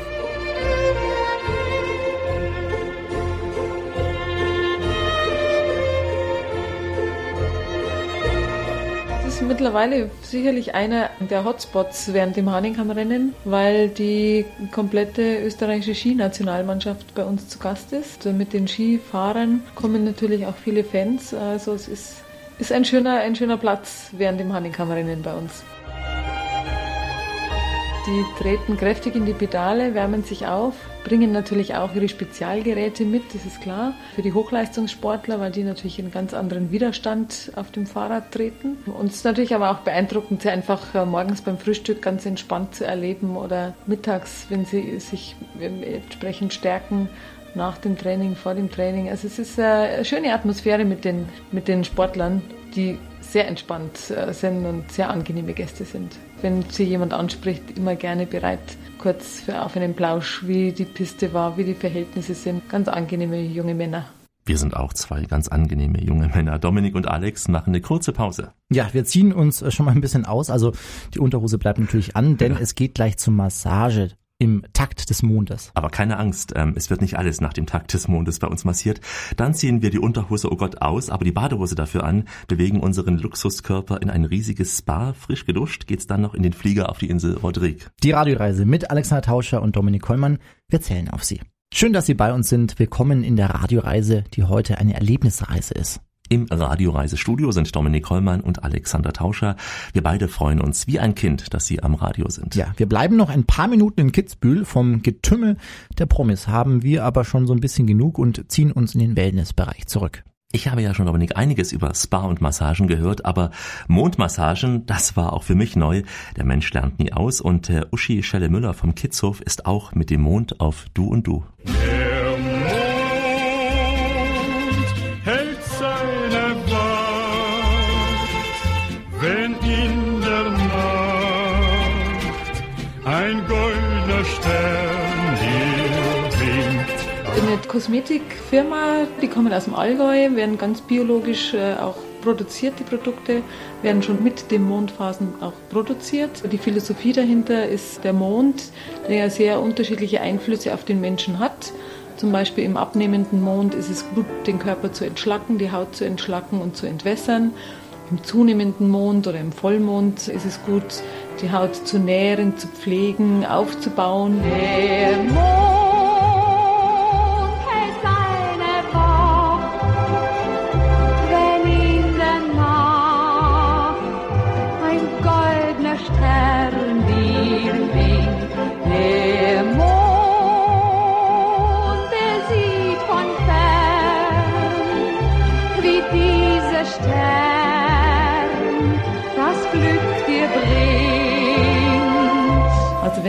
Mittlerweile sicherlich einer der Hotspots während dem Hahnenkammrennen, weil die komplette österreichische Skinationalmannschaft bei uns zu Gast ist. Mit den Skifahrern kommen natürlich auch viele Fans. Also es ist, ist ein, schöner, ein schöner Platz während dem Hahnenkammrennen bei uns. Die treten kräftig in die Pedale, wärmen sich auf, bringen natürlich auch ihre Spezialgeräte mit, das ist klar. Für die Hochleistungssportler, weil die natürlich einen ganz anderen Widerstand auf dem Fahrrad treten. Und es ist natürlich aber auch beeindruckend, sie einfach äh, morgens beim Frühstück ganz entspannt zu erleben oder mittags, wenn sie sich entsprechend stärken nach dem Training, vor dem Training. Also es ist äh, eine schöne Atmosphäre mit den, mit den Sportlern, die sehr entspannt äh, sind und sehr angenehme Gäste sind. Wenn sie jemand anspricht, immer gerne bereit, kurz für auf einen Plausch, wie die Piste war, wie die Verhältnisse sind. Ganz angenehme junge Männer. Wir sind auch zwei ganz angenehme junge Männer. Dominik und Alex machen eine kurze Pause. Ja, wir ziehen uns äh, schon mal ein bisschen aus. Also die Unterhose bleibt natürlich an, denn es geht gleich zur Massage. Im Takt des Mondes. Aber keine Angst, ähm, es wird nicht alles nach dem Takt des Mondes bei uns massiert. Dann ziehen wir die Unterhose, oh Gott, aus, aber die Badehose dafür an, bewegen unseren Luxuskörper in ein riesiges Spa. Frisch geduscht geht's dann noch in den Flieger auf die Insel Rodrigue. Die Radioreise mit Alexander Tauscher und Dominik Kollmann. Wir zählen auf Sie. Schön, dass Sie bei uns sind. Willkommen in der Radioreise, die heute eine Erlebnisreise ist. Im Radioreisestudio sind Dominik Hollmann und Alexander Tauscher. Wir beide freuen uns wie ein Kind, dass Sie am Radio sind. Ja, wir bleiben noch ein paar Minuten in Kitzbühel. Vom Getümmel der Promis haben wir aber schon so ein bisschen genug und ziehen uns in den Wellnessbereich zurück. Ich habe ja schon, Dominik, einiges über Spa und Massagen gehört, aber Mondmassagen, das war auch für mich neu. Der Mensch lernt nie aus und äh, Uschi Schelle-Müller vom Kitzhof ist auch mit dem Mond auf Du und Du. hält Eine Kosmetikfirma, die kommen aus dem Allgäu, werden ganz biologisch äh, auch produziert, die Produkte, werden schon mit den Mondphasen auch produziert. Die Philosophie dahinter ist der Mond, der ja sehr unterschiedliche Einflüsse auf den Menschen hat. Zum Beispiel im abnehmenden Mond ist es gut, den Körper zu entschlacken, die Haut zu entschlacken und zu entwässern. Im zunehmenden Mond oder im Vollmond ist es gut, die Haut zu nähren, zu pflegen, aufzubauen. Der Mond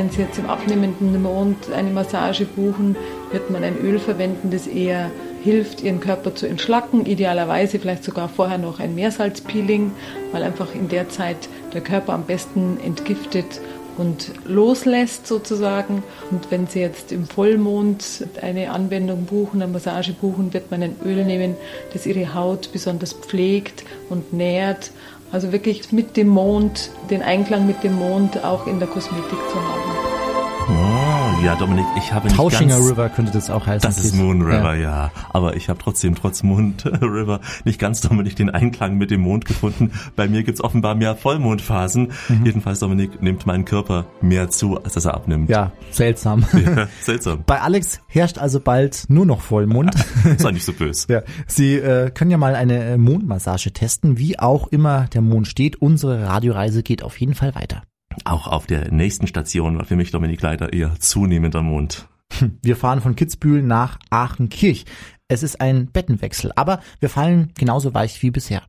wenn Sie jetzt im abnehmenden Mond eine Massage buchen, wird man ein Öl verwenden, das eher hilft, Ihren Körper zu entschlacken. Idealerweise vielleicht sogar vorher noch ein Meersalzpeeling, weil einfach in der Zeit der Körper am besten entgiftet und loslässt sozusagen. Und wenn Sie jetzt im Vollmond eine Anwendung buchen, eine Massage buchen, wird man ein Öl nehmen, das Ihre Haut besonders pflegt und nährt. Also wirklich mit dem Mond, den Einklang mit dem Mond auch in der Kosmetik zu haben. Ja, Dominik, ich habe nicht Tauschinger ganz... River könnte das auch heißen. Das ist Moon River, ja. Aber ich habe trotzdem trotz Moon River nicht ganz, Dominik, den Einklang mit dem Mond gefunden. Bei mir gibt's offenbar mehr Vollmondphasen. Mhm. Jedenfalls, Dominik, nimmt mein Körper mehr zu, als dass er abnimmt. Ja, seltsam. Ja, seltsam. Bei Alex herrscht also bald nur noch Vollmond. Sei nicht so böse. Ja, Sie äh, können ja mal eine äh, Mondmassage testen, wie auch immer der Mond steht. Unsere Radioreise geht auf jeden Fall weiter. Auch auf der nächsten Station war für mich, Dominik, leider eher zunehmender Mond. Wir fahren von Kitzbühel nach Aachenkirch. Es ist ein Bettenwechsel, aber wir fallen genauso weich wie bisher.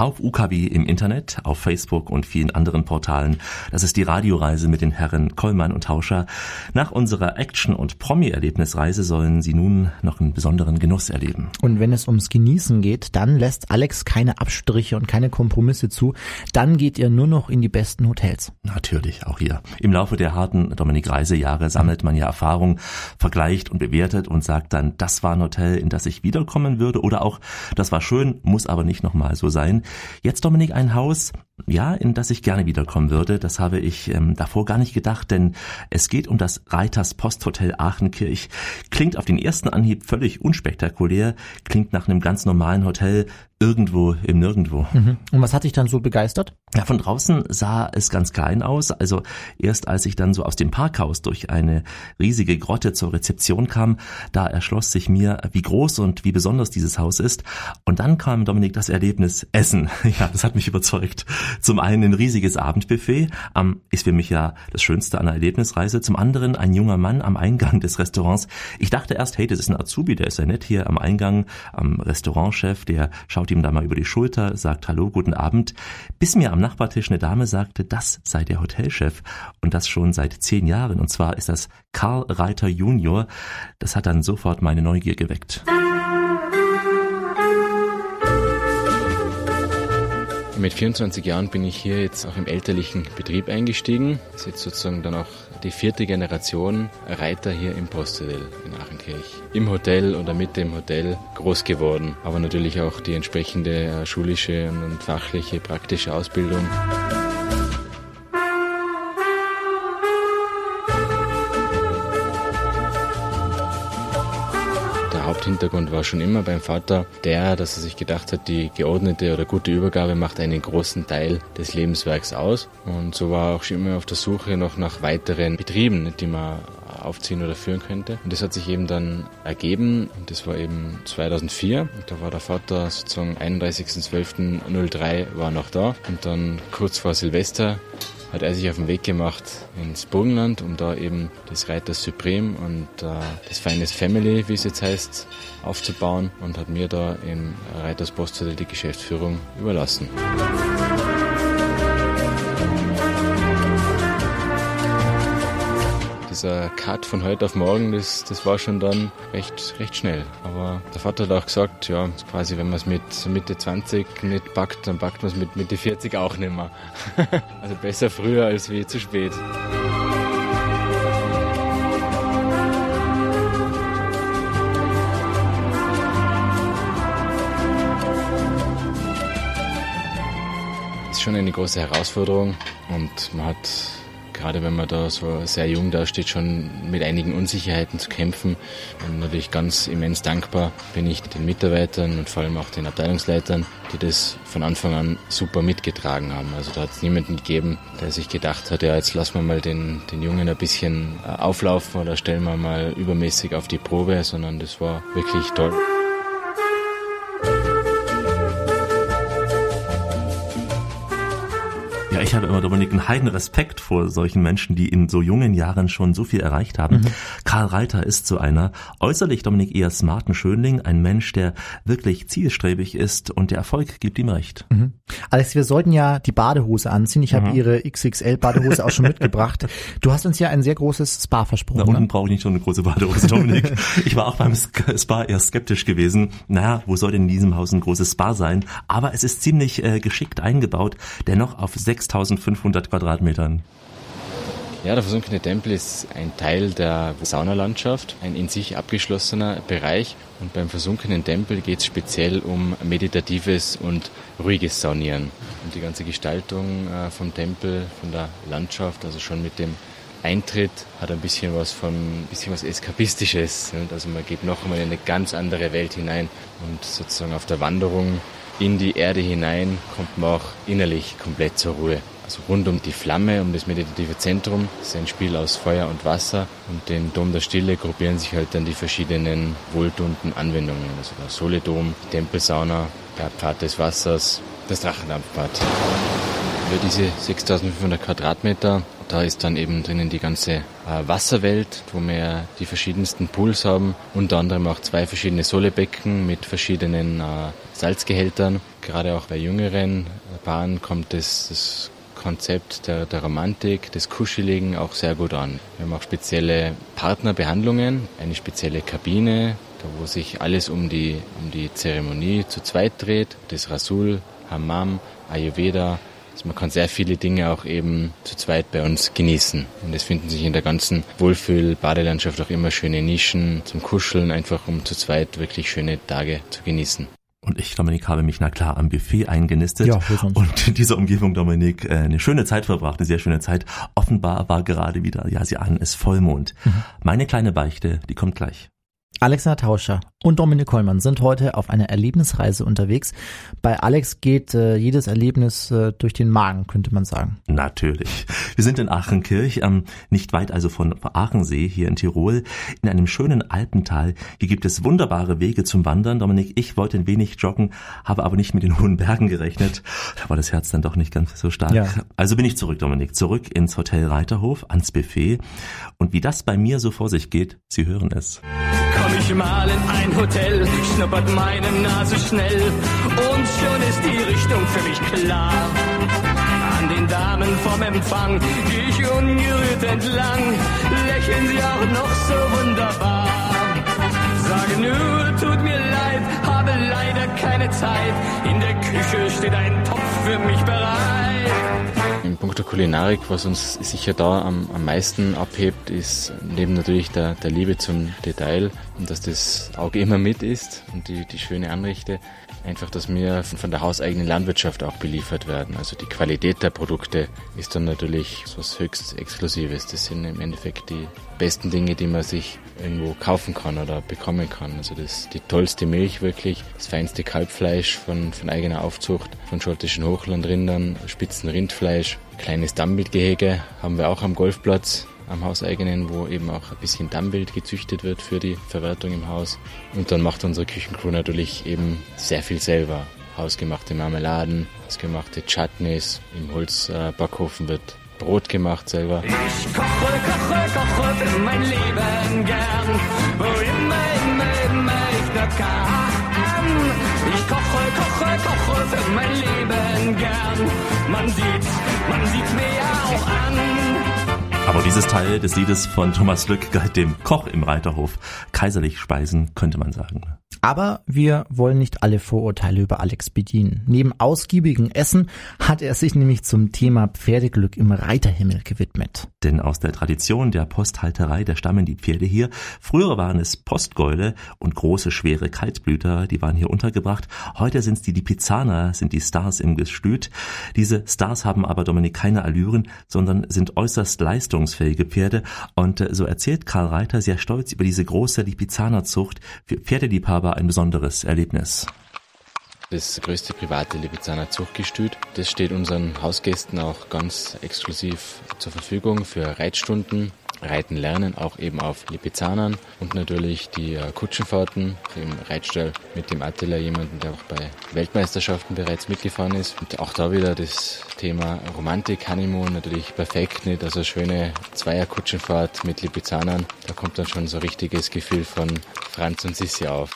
Auf UKW im Internet, auf Facebook und vielen anderen Portalen. Das ist die Radioreise mit den Herren Kollmann und Tauscher. Nach unserer Action- und Promi-Erlebnisreise sollen Sie nun noch einen besonderen Genuss erleben. Und wenn es ums Genießen geht, dann lässt Alex keine Abstriche und keine Kompromisse zu. Dann geht ihr nur noch in die besten Hotels. Natürlich, auch hier. Im Laufe der harten Dominik Reisejahre sammelt man ja Erfahrung, vergleicht und bewertet und sagt dann, das war ein Hotel, in das ich wiederkommen würde oder auch, das war schön, muss aber nicht nochmal so sein. Jetzt, Dominik, ein Haus, ja, in das ich gerne wiederkommen würde. Das habe ich ähm, davor gar nicht gedacht, denn es geht um das Reiters Posthotel Aachenkirch. Klingt auf den ersten Anhieb völlig unspektakulär, klingt nach einem ganz normalen Hotel irgendwo im Nirgendwo. Mhm. Und was hat dich dann so begeistert? Ja, von draußen sah es ganz klein aus. Also erst als ich dann so aus dem Parkhaus durch eine riesige Grotte zur Rezeption kam, da erschloss sich mir, wie groß und wie besonders dieses Haus ist. Und dann kam Dominik das Erlebnis Essen. Ja, das hat mich überzeugt. Zum einen ein riesiges Abendbuffet, ähm, ist für mich ja das Schönste einer Erlebnisreise. Zum anderen ein junger Mann am Eingang des Restaurants. Ich dachte erst, hey, das ist ein Azubi, der ist ja nett hier am Eingang, am Restaurantchef, der schaut ihm da mal über die Schulter, sagt Hallo, guten Abend, bis mir am Nachbartisch eine Dame sagte, das sei der Hotelchef und das schon seit zehn Jahren. Und zwar ist das Karl Reiter Junior. Das hat dann sofort meine Neugier geweckt. Mit 24 Jahren bin ich hier jetzt auch im elterlichen Betrieb eingestiegen. Das ist jetzt sozusagen dann auch die vierte Generation Reiter hier im Posthotel in Aachenkirch. Im Hotel oder mit dem Hotel groß geworden, aber natürlich auch die entsprechende äh, schulische und fachliche, praktische Ausbildung. Haupthintergrund war schon immer beim Vater der, dass er sich gedacht hat, die geordnete oder gute Übergabe macht einen großen Teil des Lebenswerks aus. Und so war er auch schon immer auf der Suche noch nach weiteren Betrieben, die man aufziehen oder führen könnte. Und das hat sich eben dann ergeben und das war eben 2004. Und da war der Vater sozusagen 31.12.03 war noch da und dann kurz vor Silvester hat er sich auf den Weg gemacht ins Burgenland, um da eben das Reiter Supreme und äh, das Finest Family, wie es jetzt heißt, aufzubauen und hat mir da im Reiters Posthotel die Geschäftsführung überlassen. Dieser Cut von heute auf morgen, das, das war schon dann recht, recht schnell. Aber der Vater hat auch gesagt, ja, quasi, wenn man es mit Mitte 20 nicht packt, dann packt man es mit Mitte 40 auch nicht mehr. also besser früher als wie zu spät. Schon eine große Herausforderung und man hat gerade wenn man da so sehr jung da steht, schon mit einigen Unsicherheiten zu kämpfen. Und natürlich ganz immens dankbar bin ich den Mitarbeitern und vor allem auch den Abteilungsleitern, die das von Anfang an super mitgetragen haben. Also da hat es niemanden gegeben, der sich gedacht hat, ja, jetzt lassen wir mal den, den Jungen ein bisschen äh, auflaufen oder stellen wir mal übermäßig auf die Probe, sondern das war wirklich toll. Ja, ich habe immer, Dominik, einen heiden Respekt vor solchen Menschen, die in so jungen Jahren schon so viel erreicht haben. Mhm. Karl Reiter ist so einer. Äußerlich, Dominik, eher smarten Schönling, ein Mensch, der wirklich zielstrebig ist und der Erfolg gibt ihm recht. Mhm. Alex, wir sollten ja die Badehose anziehen. Ich habe Mhm. Ihre XXL-Badehose auch schon mitgebracht. Du hast uns ja ein sehr großes Spa versprochen. Da unten ne? brauche ich nicht so eine große Badehose, Dominik. ich war auch beim Spa eher skeptisch gewesen. Naja, wo soll denn in diesem Haus ein großes Spa sein? Aber es ist ziemlich äh, geschickt eingebaut, dennoch auf 6500 Quadratmetern. Ja, der versunkene Tempel ist ein Teil der Saunalandschaft, ein in sich abgeschlossener Bereich. Und beim versunkenen Tempel geht es speziell um meditatives und ruhiges Saunieren. Und die ganze Gestaltung äh, vom Tempel, von der Landschaft, also schon mit dem Eintritt, hat ein bisschen was von, ein bisschen was Eskapistisches. Also man geht noch einmal in eine ganz andere Welt hinein. Und sozusagen auf der Wanderung in die Erde hinein kommt man auch innerlich komplett zur Ruhe. Also rund um die Flamme, um das meditative Zentrum, ist ein Spiel aus Feuer und Wasser und den Dom der Stille gruppieren sich halt dann die verschiedenen wohltuenden Anwendungen. Also der Soledom, die Tempelsauna, der Pfad des Wassers, das Drachendampfbad. Über diese 6500 Quadratmeter, da ist dann eben drinnen die ganze äh, Wasserwelt, wo wir die verschiedensten Pools haben, unter anderem auch zwei verschiedene Solebecken mit verschiedenen äh, Salzgehältern. Gerade auch bei jüngeren Paaren kommt das, das Konzept der, der Romantik, des Kuscheligen auch sehr gut an. Wir haben auch spezielle Partnerbehandlungen, eine spezielle Kabine, da wo sich alles um die, um die Zeremonie zu zweit dreht, das Rasul, Hammam, Ayurveda. Also man kann sehr viele Dinge auch eben zu zweit bei uns genießen. Und es finden sich in der ganzen Wohlfühl-Badelandschaft auch immer schöne Nischen zum Kuscheln, einfach um zu zweit wirklich schöne Tage zu genießen. Und ich, Dominik, habe mich na klar am Buffet eingenistet Ja, und in dieser Umgebung, Dominik, äh, eine schöne Zeit verbracht, eine sehr schöne Zeit. Offenbar war gerade wieder, ja, Sie ahnen es, Vollmond. Meine kleine Beichte, die kommt gleich. Alexander Tauscher und Dominik Kollmann sind heute auf einer Erlebnisreise unterwegs. Bei Alex geht äh, jedes Erlebnis äh, durch den Magen, könnte man sagen. Natürlich. Wir sind in Aachenkirch, ähm, nicht weit also von Aachensee, hier in Tirol, in einem schönen Alpental. Hier gibt es wunderbare Wege zum Wandern. Dominik, ich wollte ein wenig joggen, habe aber nicht mit den hohen Bergen gerechnet. Da war das Herz dann doch nicht ganz so stark. Ja. Also bin ich zurück, Dominik, zurück ins Hotel Reiterhof, ans Buffet. Und wie das bei mir so vor sich geht, Sie hören es. Komm ich mal in ein Hotel, schnuppert meine Nase schnell und schon ist die Richtung für mich klar. An den Damen vom Empfang geh ich ungerührt entlang, lächeln sie auch noch so wunderbar. Sage nur, tut mir leid, habe leider keine Zeit, in der Küche steht ein Topf für mich bereit. In puncto Kulinarik, was uns sicher da am, am meisten abhebt, ist neben natürlich der, der Liebe zum Detail und dass das Auge immer mit ist und die, die schöne Anrichte, einfach, dass wir von der hauseigenen Landwirtschaft auch beliefert werden. Also die Qualität der Produkte ist dann natürlich was höchst Exklusives. Das sind im Endeffekt die besten Dinge, die man sich irgendwo kaufen kann oder bekommen kann. Also das die tollste Milch wirklich, das feinste Kalbfleisch von, von eigener Aufzucht, von schottischen Hochlandrindern, Spitzenrindfleisch, kleines Dammbildgehege haben wir auch am Golfplatz am hauseigenen, wo eben auch ein bisschen Dammwild gezüchtet wird für die Verwertung im Haus. Und dann macht unsere Küchencrew natürlich eben sehr viel selber. Hausgemachte Marmeladen, hausgemachte Chutneys, im Holzbackofen wird Brot gemacht selber. Ich koche, koche, koche für mein Leben gern. Wo immer, immer, immer ich dort kann. Ich koche, koche, koche für mein Leben gern. Man sieht, man sieht mir ja auch an. Aber dieses Teil des Liedes von Thomas Lück galt dem Koch im Reiterhof. Kaiserlich speisen, könnte man sagen. Aber wir wollen nicht alle Vorurteile über Alex bedienen. Neben ausgiebigem Essen hat er sich nämlich zum Thema Pferdeglück im Reiterhimmel gewidmet. Denn aus der Tradition der Posthalterei, da stammen die Pferde hier. Früher waren es Postgäule und große, schwere Kaltblüter, die waren hier untergebracht. Heute sind es die Lipizzaner, sind die Stars im Gestüt. Diese Stars haben aber, Dominik, keine Allüren, sondern sind äußerst leistungsfähige Pferde. Und äh, so erzählt Karl Reiter sehr stolz über diese große Lipizzanerzucht. Für Pferdeliebhaber ein besonderes Erlebnis. Das größte private Lipizzaner Zuchtgestüt. Das steht unseren Hausgästen auch ganz exklusiv zur Verfügung für Reitstunden, Reiten lernen, auch eben auf Lipizzanern und natürlich die äh, Kutschenfahrten im Reitstall mit dem Attila, jemanden, der auch bei Weltmeisterschaften bereits mitgefahren ist. Und auch da wieder das Thema Romantik, Honeymoon natürlich perfekt, nicht? Also schöne Zweierkutschenfahrt mit Lipizzanern. Da kommt dann schon so richtiges Gefühl von Franz und Sissi auf.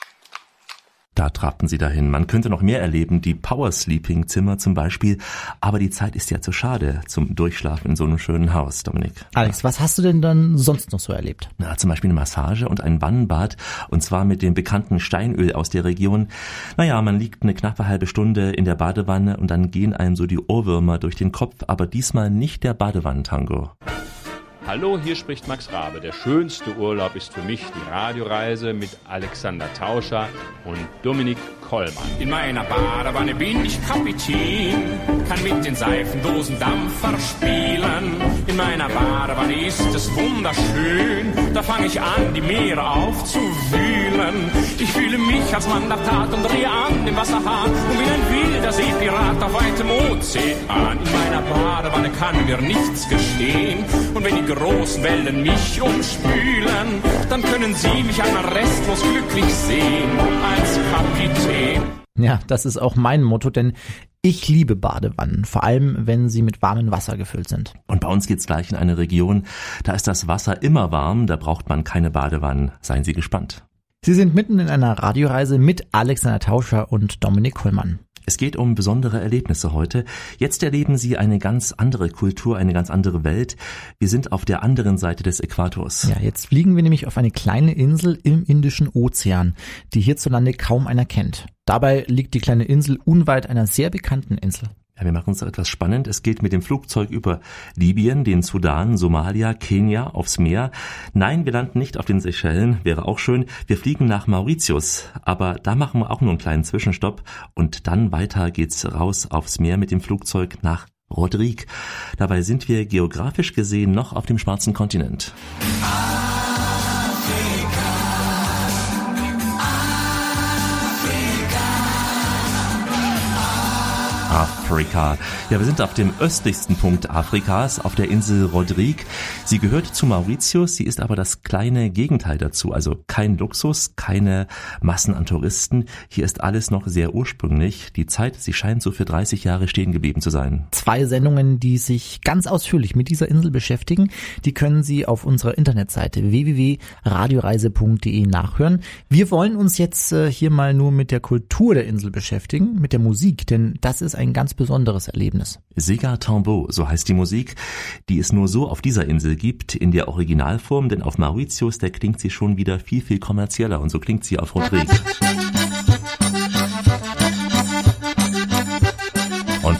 Da trabten sie dahin. Man könnte noch mehr erleben, die Power Sleeping Zimmer zum Beispiel. Aber die Zeit ist ja zu schade zum Durchschlafen in so einem schönen Haus, Dominik. Alex, was hast du denn dann sonst noch so erlebt? Na, zum Beispiel eine Massage und ein Wannenbad. Und zwar mit dem bekannten Steinöl aus der Region. Naja, man liegt eine knappe halbe Stunde in der Badewanne und dann gehen einem so die Ohrwürmer durch den Kopf. Aber diesmal nicht der Badewannentango. Hallo, hier spricht Max Rabe. Der schönste Urlaub ist für mich die Radioreise mit Alexander Tauscher und Dominik Kollmann. In meiner Badewanne bin ich Kapitän, kann mit den Seifendosen Dampfer spielen. In meiner Badewanne ist es wunderschön, da fange ich an, die Meere aufzuwühlen. Ich fühle mich als Mann der Tat und drehe an dem Wasserhahn und bin ein wilder Seepirat auf weitem Ozean. In meiner Badewanne kann mir nichts geschehen und wenn die großen Wellen mich umspülen, dann können Sie mich einmal restlos glücklich sehen als Kapitän. Ja, das ist auch mein Motto, denn ich liebe Badewannen, vor allem wenn sie mit warmem Wasser gefüllt sind. Und bei uns geht's gleich in eine Region, da ist das Wasser immer warm, da braucht man keine Badewannen. Seien Sie gespannt. Sie sind mitten in einer Radioreise mit Alexander Tauscher und Dominik Kollmann. Es geht um besondere Erlebnisse heute. Jetzt erleben Sie eine ganz andere Kultur, eine ganz andere Welt. Wir sind auf der anderen Seite des Äquators. Ja, jetzt fliegen wir nämlich auf eine kleine Insel im Indischen Ozean, die hierzulande kaum einer kennt. Dabei liegt die kleine Insel unweit einer sehr bekannten Insel. Ja, wir machen es etwas spannend. Es geht mit dem Flugzeug über Libyen, den Sudan, Somalia, Kenia aufs Meer. Nein, wir landen nicht auf den Seychellen, wäre auch schön. Wir fliegen nach Mauritius, aber da machen wir auch nur einen kleinen Zwischenstopp und dann weiter geht's raus aufs Meer mit dem Flugzeug nach Rodrigue. Dabei sind wir geografisch gesehen noch auf dem schwarzen Kontinent. Afrika. Ja, wir sind auf dem östlichsten Punkt Afrikas, auf der Insel Rodrigue. Sie gehört zu Mauritius, sie ist aber das kleine Gegenteil dazu. Also kein Luxus, keine Massen an Touristen. Hier ist alles noch sehr ursprünglich. Die Zeit, sie scheint so für 30 Jahre stehen geblieben zu sein. Zwei Sendungen, die sich ganz ausführlich mit dieser Insel beschäftigen, die können Sie auf unserer Internetseite www.radioreise.de nachhören. Wir wollen uns jetzt äh, hier mal nur mit der Kultur der Insel beschäftigen, mit der Musik, denn das ist ein ganz besonderes Erlebnis. Sega Tambo, so heißt die Musik, die es nur so auf dieser Insel gibt, in der Originalform, denn auf Mauritius, da klingt sie schon wieder viel, viel kommerzieller und so klingt sie auf Rodrigue.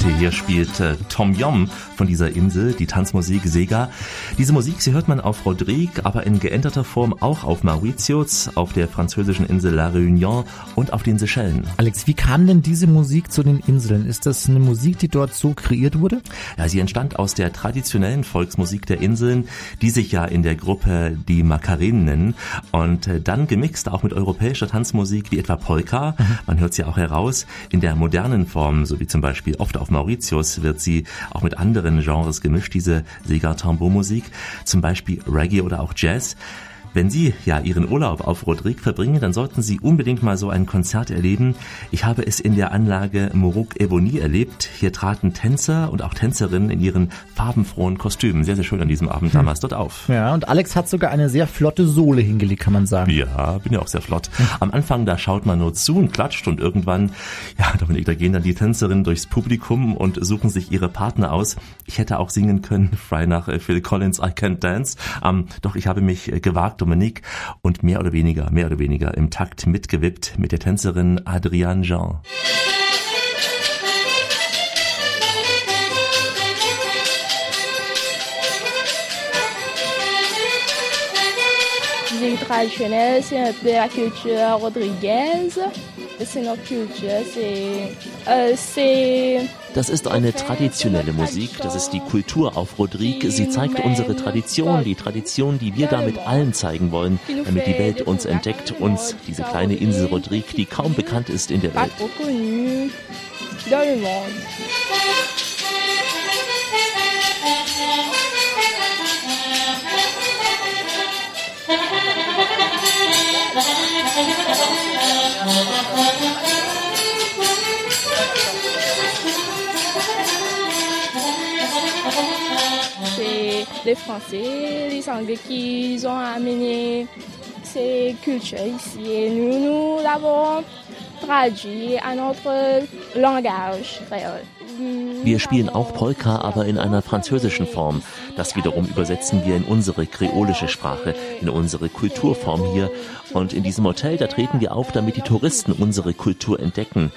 Heute hier spielt äh, Tom Yom von dieser Insel, die Tanzmusik Sega. Diese Musik, sie hört man auf Rodrigue, aber in geänderter Form auch auf Mauritius, auf der französischen Insel La Réunion und auf den Seychellen. Alex, wie kam denn diese Musik zu den Inseln? Ist das eine Musik, die dort so kreiert wurde? Ja, sie entstand aus der traditionellen Volksmusik der Inseln, die sich ja in der Gruppe die Macarenen nennen und äh, dann gemixt auch mit europäischer Tanzmusik wie etwa Polka. Man hört sie auch heraus in der modernen Form, so wie zum Beispiel oft auf Mauritius wird sie auch mit anderen Genres gemischt, diese Sega-Tambour-Musik, zum Beispiel Reggae oder auch Jazz. Wenn Sie ja Ihren Urlaub auf Rodrigue verbringen, dann sollten Sie unbedingt mal so ein Konzert erleben. Ich habe es in der Anlage Moruk Ebony erlebt. Hier traten Tänzer und auch Tänzerinnen in ihren farbenfrohen Kostümen. Sehr, sehr schön an diesem Abend damals dort auf. Ja, und Alex hat sogar eine sehr flotte Sohle hingelegt, kann man sagen. Ja, bin ja auch sehr flott. Am Anfang, da schaut man nur zu und klatscht und irgendwann, ja, Dominik, da gehen dann die Tänzerinnen durchs Publikum und suchen sich ihre Partner aus. Ich hätte auch singen können, frei nach äh, Phil Collins, I Can't Dance. Ähm, doch ich habe mich äh, gewagt, Dominique, und mehr oder weniger, mehr oder weniger im Takt mitgewippt mit der Tänzerin Adrienne Jean. Musique traditionnelle, c'est un peu la culture. Euh, c'est... Das ist eine traditionelle Musik, das ist die Kultur auf Rodrigue. Sie zeigt unsere Tradition, die Tradition, die wir damit allen zeigen wollen, damit die Welt uns entdeckt, uns, diese kleine Insel Rodrigue, die kaum bekannt ist in der Welt. C'est les Français, les Anglais qui ont amené ces cultures ici et nous, nous l'avons traduit à notre langage créole. Wir spielen auch Polka, aber in einer französischen Form. Das wiederum übersetzen wir in unsere kreolische Sprache, in unsere Kulturform hier. Und in diesem Hotel, da treten wir auf, damit die Touristen unsere Kultur entdecken.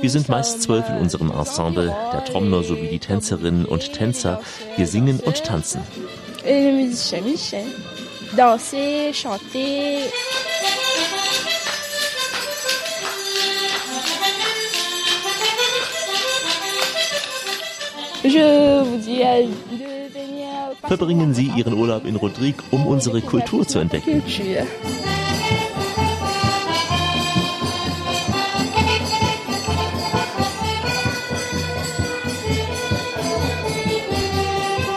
Wir sind meist zwölf in unserem Ensemble, der Trommler sowie die Tänzerinnen und Tänzer. Wir singen und tanzen. Danser, chanter. Verbringen Sie Ihren Urlaub in Rodrigue, um unsere Kultur zu entdecken.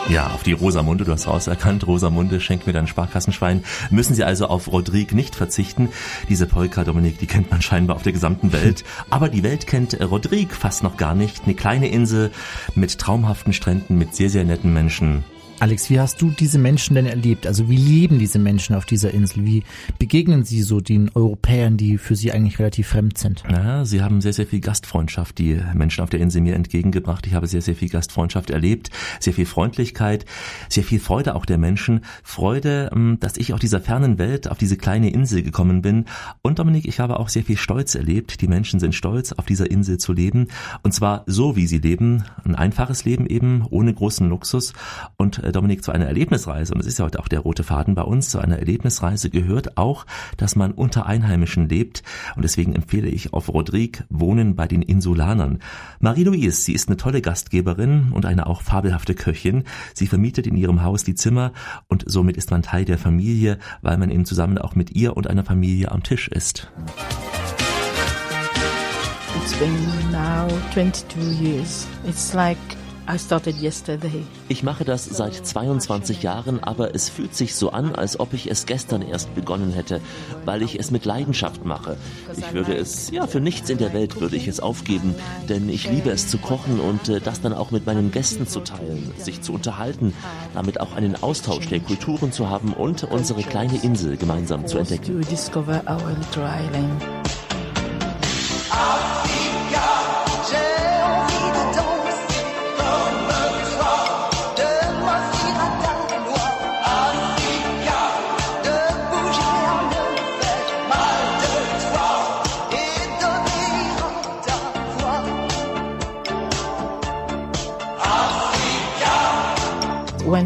Ja, auf die Rosamunde, du hast rauserkannt, Rosamunde schenkt mir dein Sparkassenschwein. Müssen Sie also auf Rodrigue nicht verzichten. Diese Polka, Dominik, die kennt man scheinbar auf der gesamten Welt. Aber die Welt kennt Rodrigue fast noch gar nicht. Eine kleine Insel mit traumhaften Stränden, mit sehr, sehr netten Menschen. Alex, wie hast du diese Menschen denn erlebt? Also wie leben diese Menschen auf dieser Insel? Wie begegnen sie so den Europäern, die für sie eigentlich relativ fremd sind? Ja, sie haben sehr, sehr viel Gastfreundschaft, die Menschen auf der Insel mir entgegengebracht. Ich habe sehr, sehr viel Gastfreundschaft erlebt, sehr viel Freundlichkeit, sehr viel Freude auch der Menschen. Freude, ähm, dass ich aus dieser fernen Welt auf diese kleine Insel gekommen bin. Und Dominik, ich habe auch sehr viel Stolz erlebt. Die Menschen sind stolz, auf dieser Insel zu leben. Und zwar so, wie sie leben. Ein einfaches Leben eben, ohne großen Luxus. Und äh, Dominik, zu einer Erlebnisreise, und das ist ja heute auch der rote Faden bei uns, zu einer Erlebnisreise gehört auch, dass man unter Einheimischen lebt. Und deswegen empfehle ich auf Rodrigue Wohnen bei den Insulanern. Marie-Louise, sie ist eine tolle Gastgeberin und eine auch fabelhafte Köchin. Sie vermietet in ihrem Haus die Zimmer und somit ist man Teil der Familie, weil man eben zusammen auch mit ihr und einer Familie am Tisch ist. It's been now 22 years. It's like. Ich mache das seit 22 Jahren, aber es fühlt sich so an, als ob ich es gestern erst begonnen hätte, weil ich es mit Leidenschaft mache. Ich würde es, ja, für nichts in der Welt würde ich es aufgeben, denn ich liebe es zu kochen und äh, das dann auch mit meinen Gästen zu teilen, sich zu unterhalten, damit auch einen Austausch der Kulturen zu haben und unsere kleine Insel gemeinsam zu entdecken.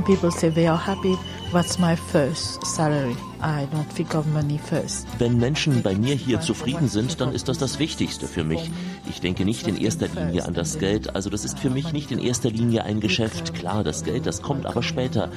People say they are happy, what's my first salary? I don't think of money first. Wenn Menschen bei mir hier zufrieden sind, dann ist das das Wichtigste für mich. Ich denke nicht in erster Linie an das Geld, also das ist für mich nicht in erster Linie ein Geschäft. Klar, das Geld, das kommt aber später.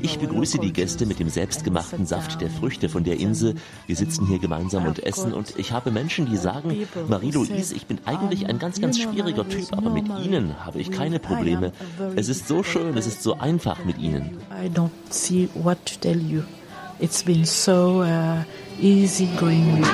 Ich begrüße die Gäste mit dem selbstgemachten Saft der Früchte von der Insel. Wir sitzen hier gemeinsam und essen und ich habe Menschen, die sagen, Marie-Louise, ich bin eigentlich ein ganz, ganz schwieriger Typ, aber mit Ihnen habe ich keine Probleme. Es ist so schön, es ist so einfach mit Ihnen. I don't see what to tell you. It's been so uh, easy going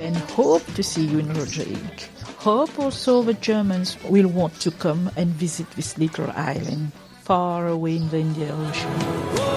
and hope to see you in Roderick. Hope also the Germans will want to come and visit this little island far away in the Indian Ocean.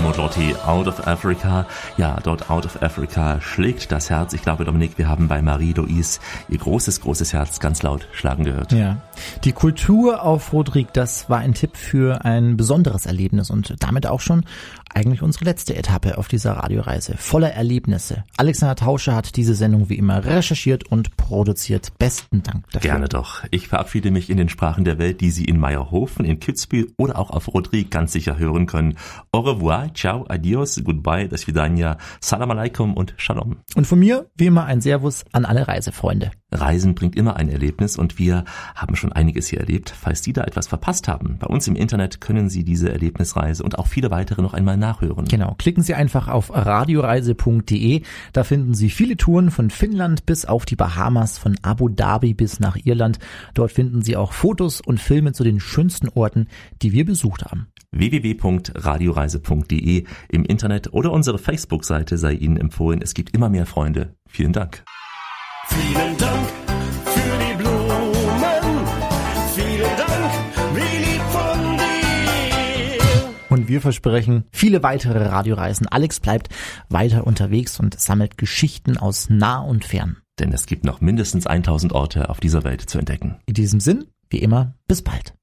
Helmut Lotti, Out of Africa. Ja, dort Out of Africa schlägt das Herz. Ich glaube, Dominik, wir haben bei Marie-Louise ihr großes, großes Herz ganz laut schlagen gehört. Ja. Die Kultur auf Rodrigue, das war ein Tipp für ein besonderes Erlebnis und damit auch schon eigentlich unsere letzte Etappe auf dieser Radioreise. Voller Erlebnisse. Alexander Tauscher hat diese Sendung wie immer recherchiert und produziert. Besten Dank dafür. Gerne doch. Ich verabschiede mich in den Sprachen der Welt, die Sie in Meierhofen, in Kitzbühel oder auch auf Rodrigue ganz sicher hören können. Au revoir, ciao, adios, goodbye, das vidania, salam alaikum und shalom. Und von mir, wie immer, ein Servus an alle Reisefreunde. Reisen bringt immer ein Erlebnis und wir haben schon einiges hier erlebt. Falls Sie da etwas verpasst haben, bei uns im Internet können Sie diese Erlebnisreise und auch viele weitere noch einmal nachhören. Genau, klicken Sie einfach auf radioreise.de. Da finden Sie viele Touren von Finnland bis auf die Bahamas, von Abu Dhabi bis nach Irland. Dort finden Sie auch Fotos und Filme zu den schönsten Orten, die wir besucht haben. www.radioreise.de im Internet oder unsere Facebook-Seite sei Ihnen empfohlen. Es gibt immer mehr Freunde. Vielen Dank. Vielen Dank wir versprechen viele weitere Radioreisen. Alex bleibt weiter unterwegs und sammelt Geschichten aus nah und fern. Denn es gibt noch mindestens 1000 Orte auf dieser Welt zu entdecken. In diesem Sinn, wie immer, bis bald.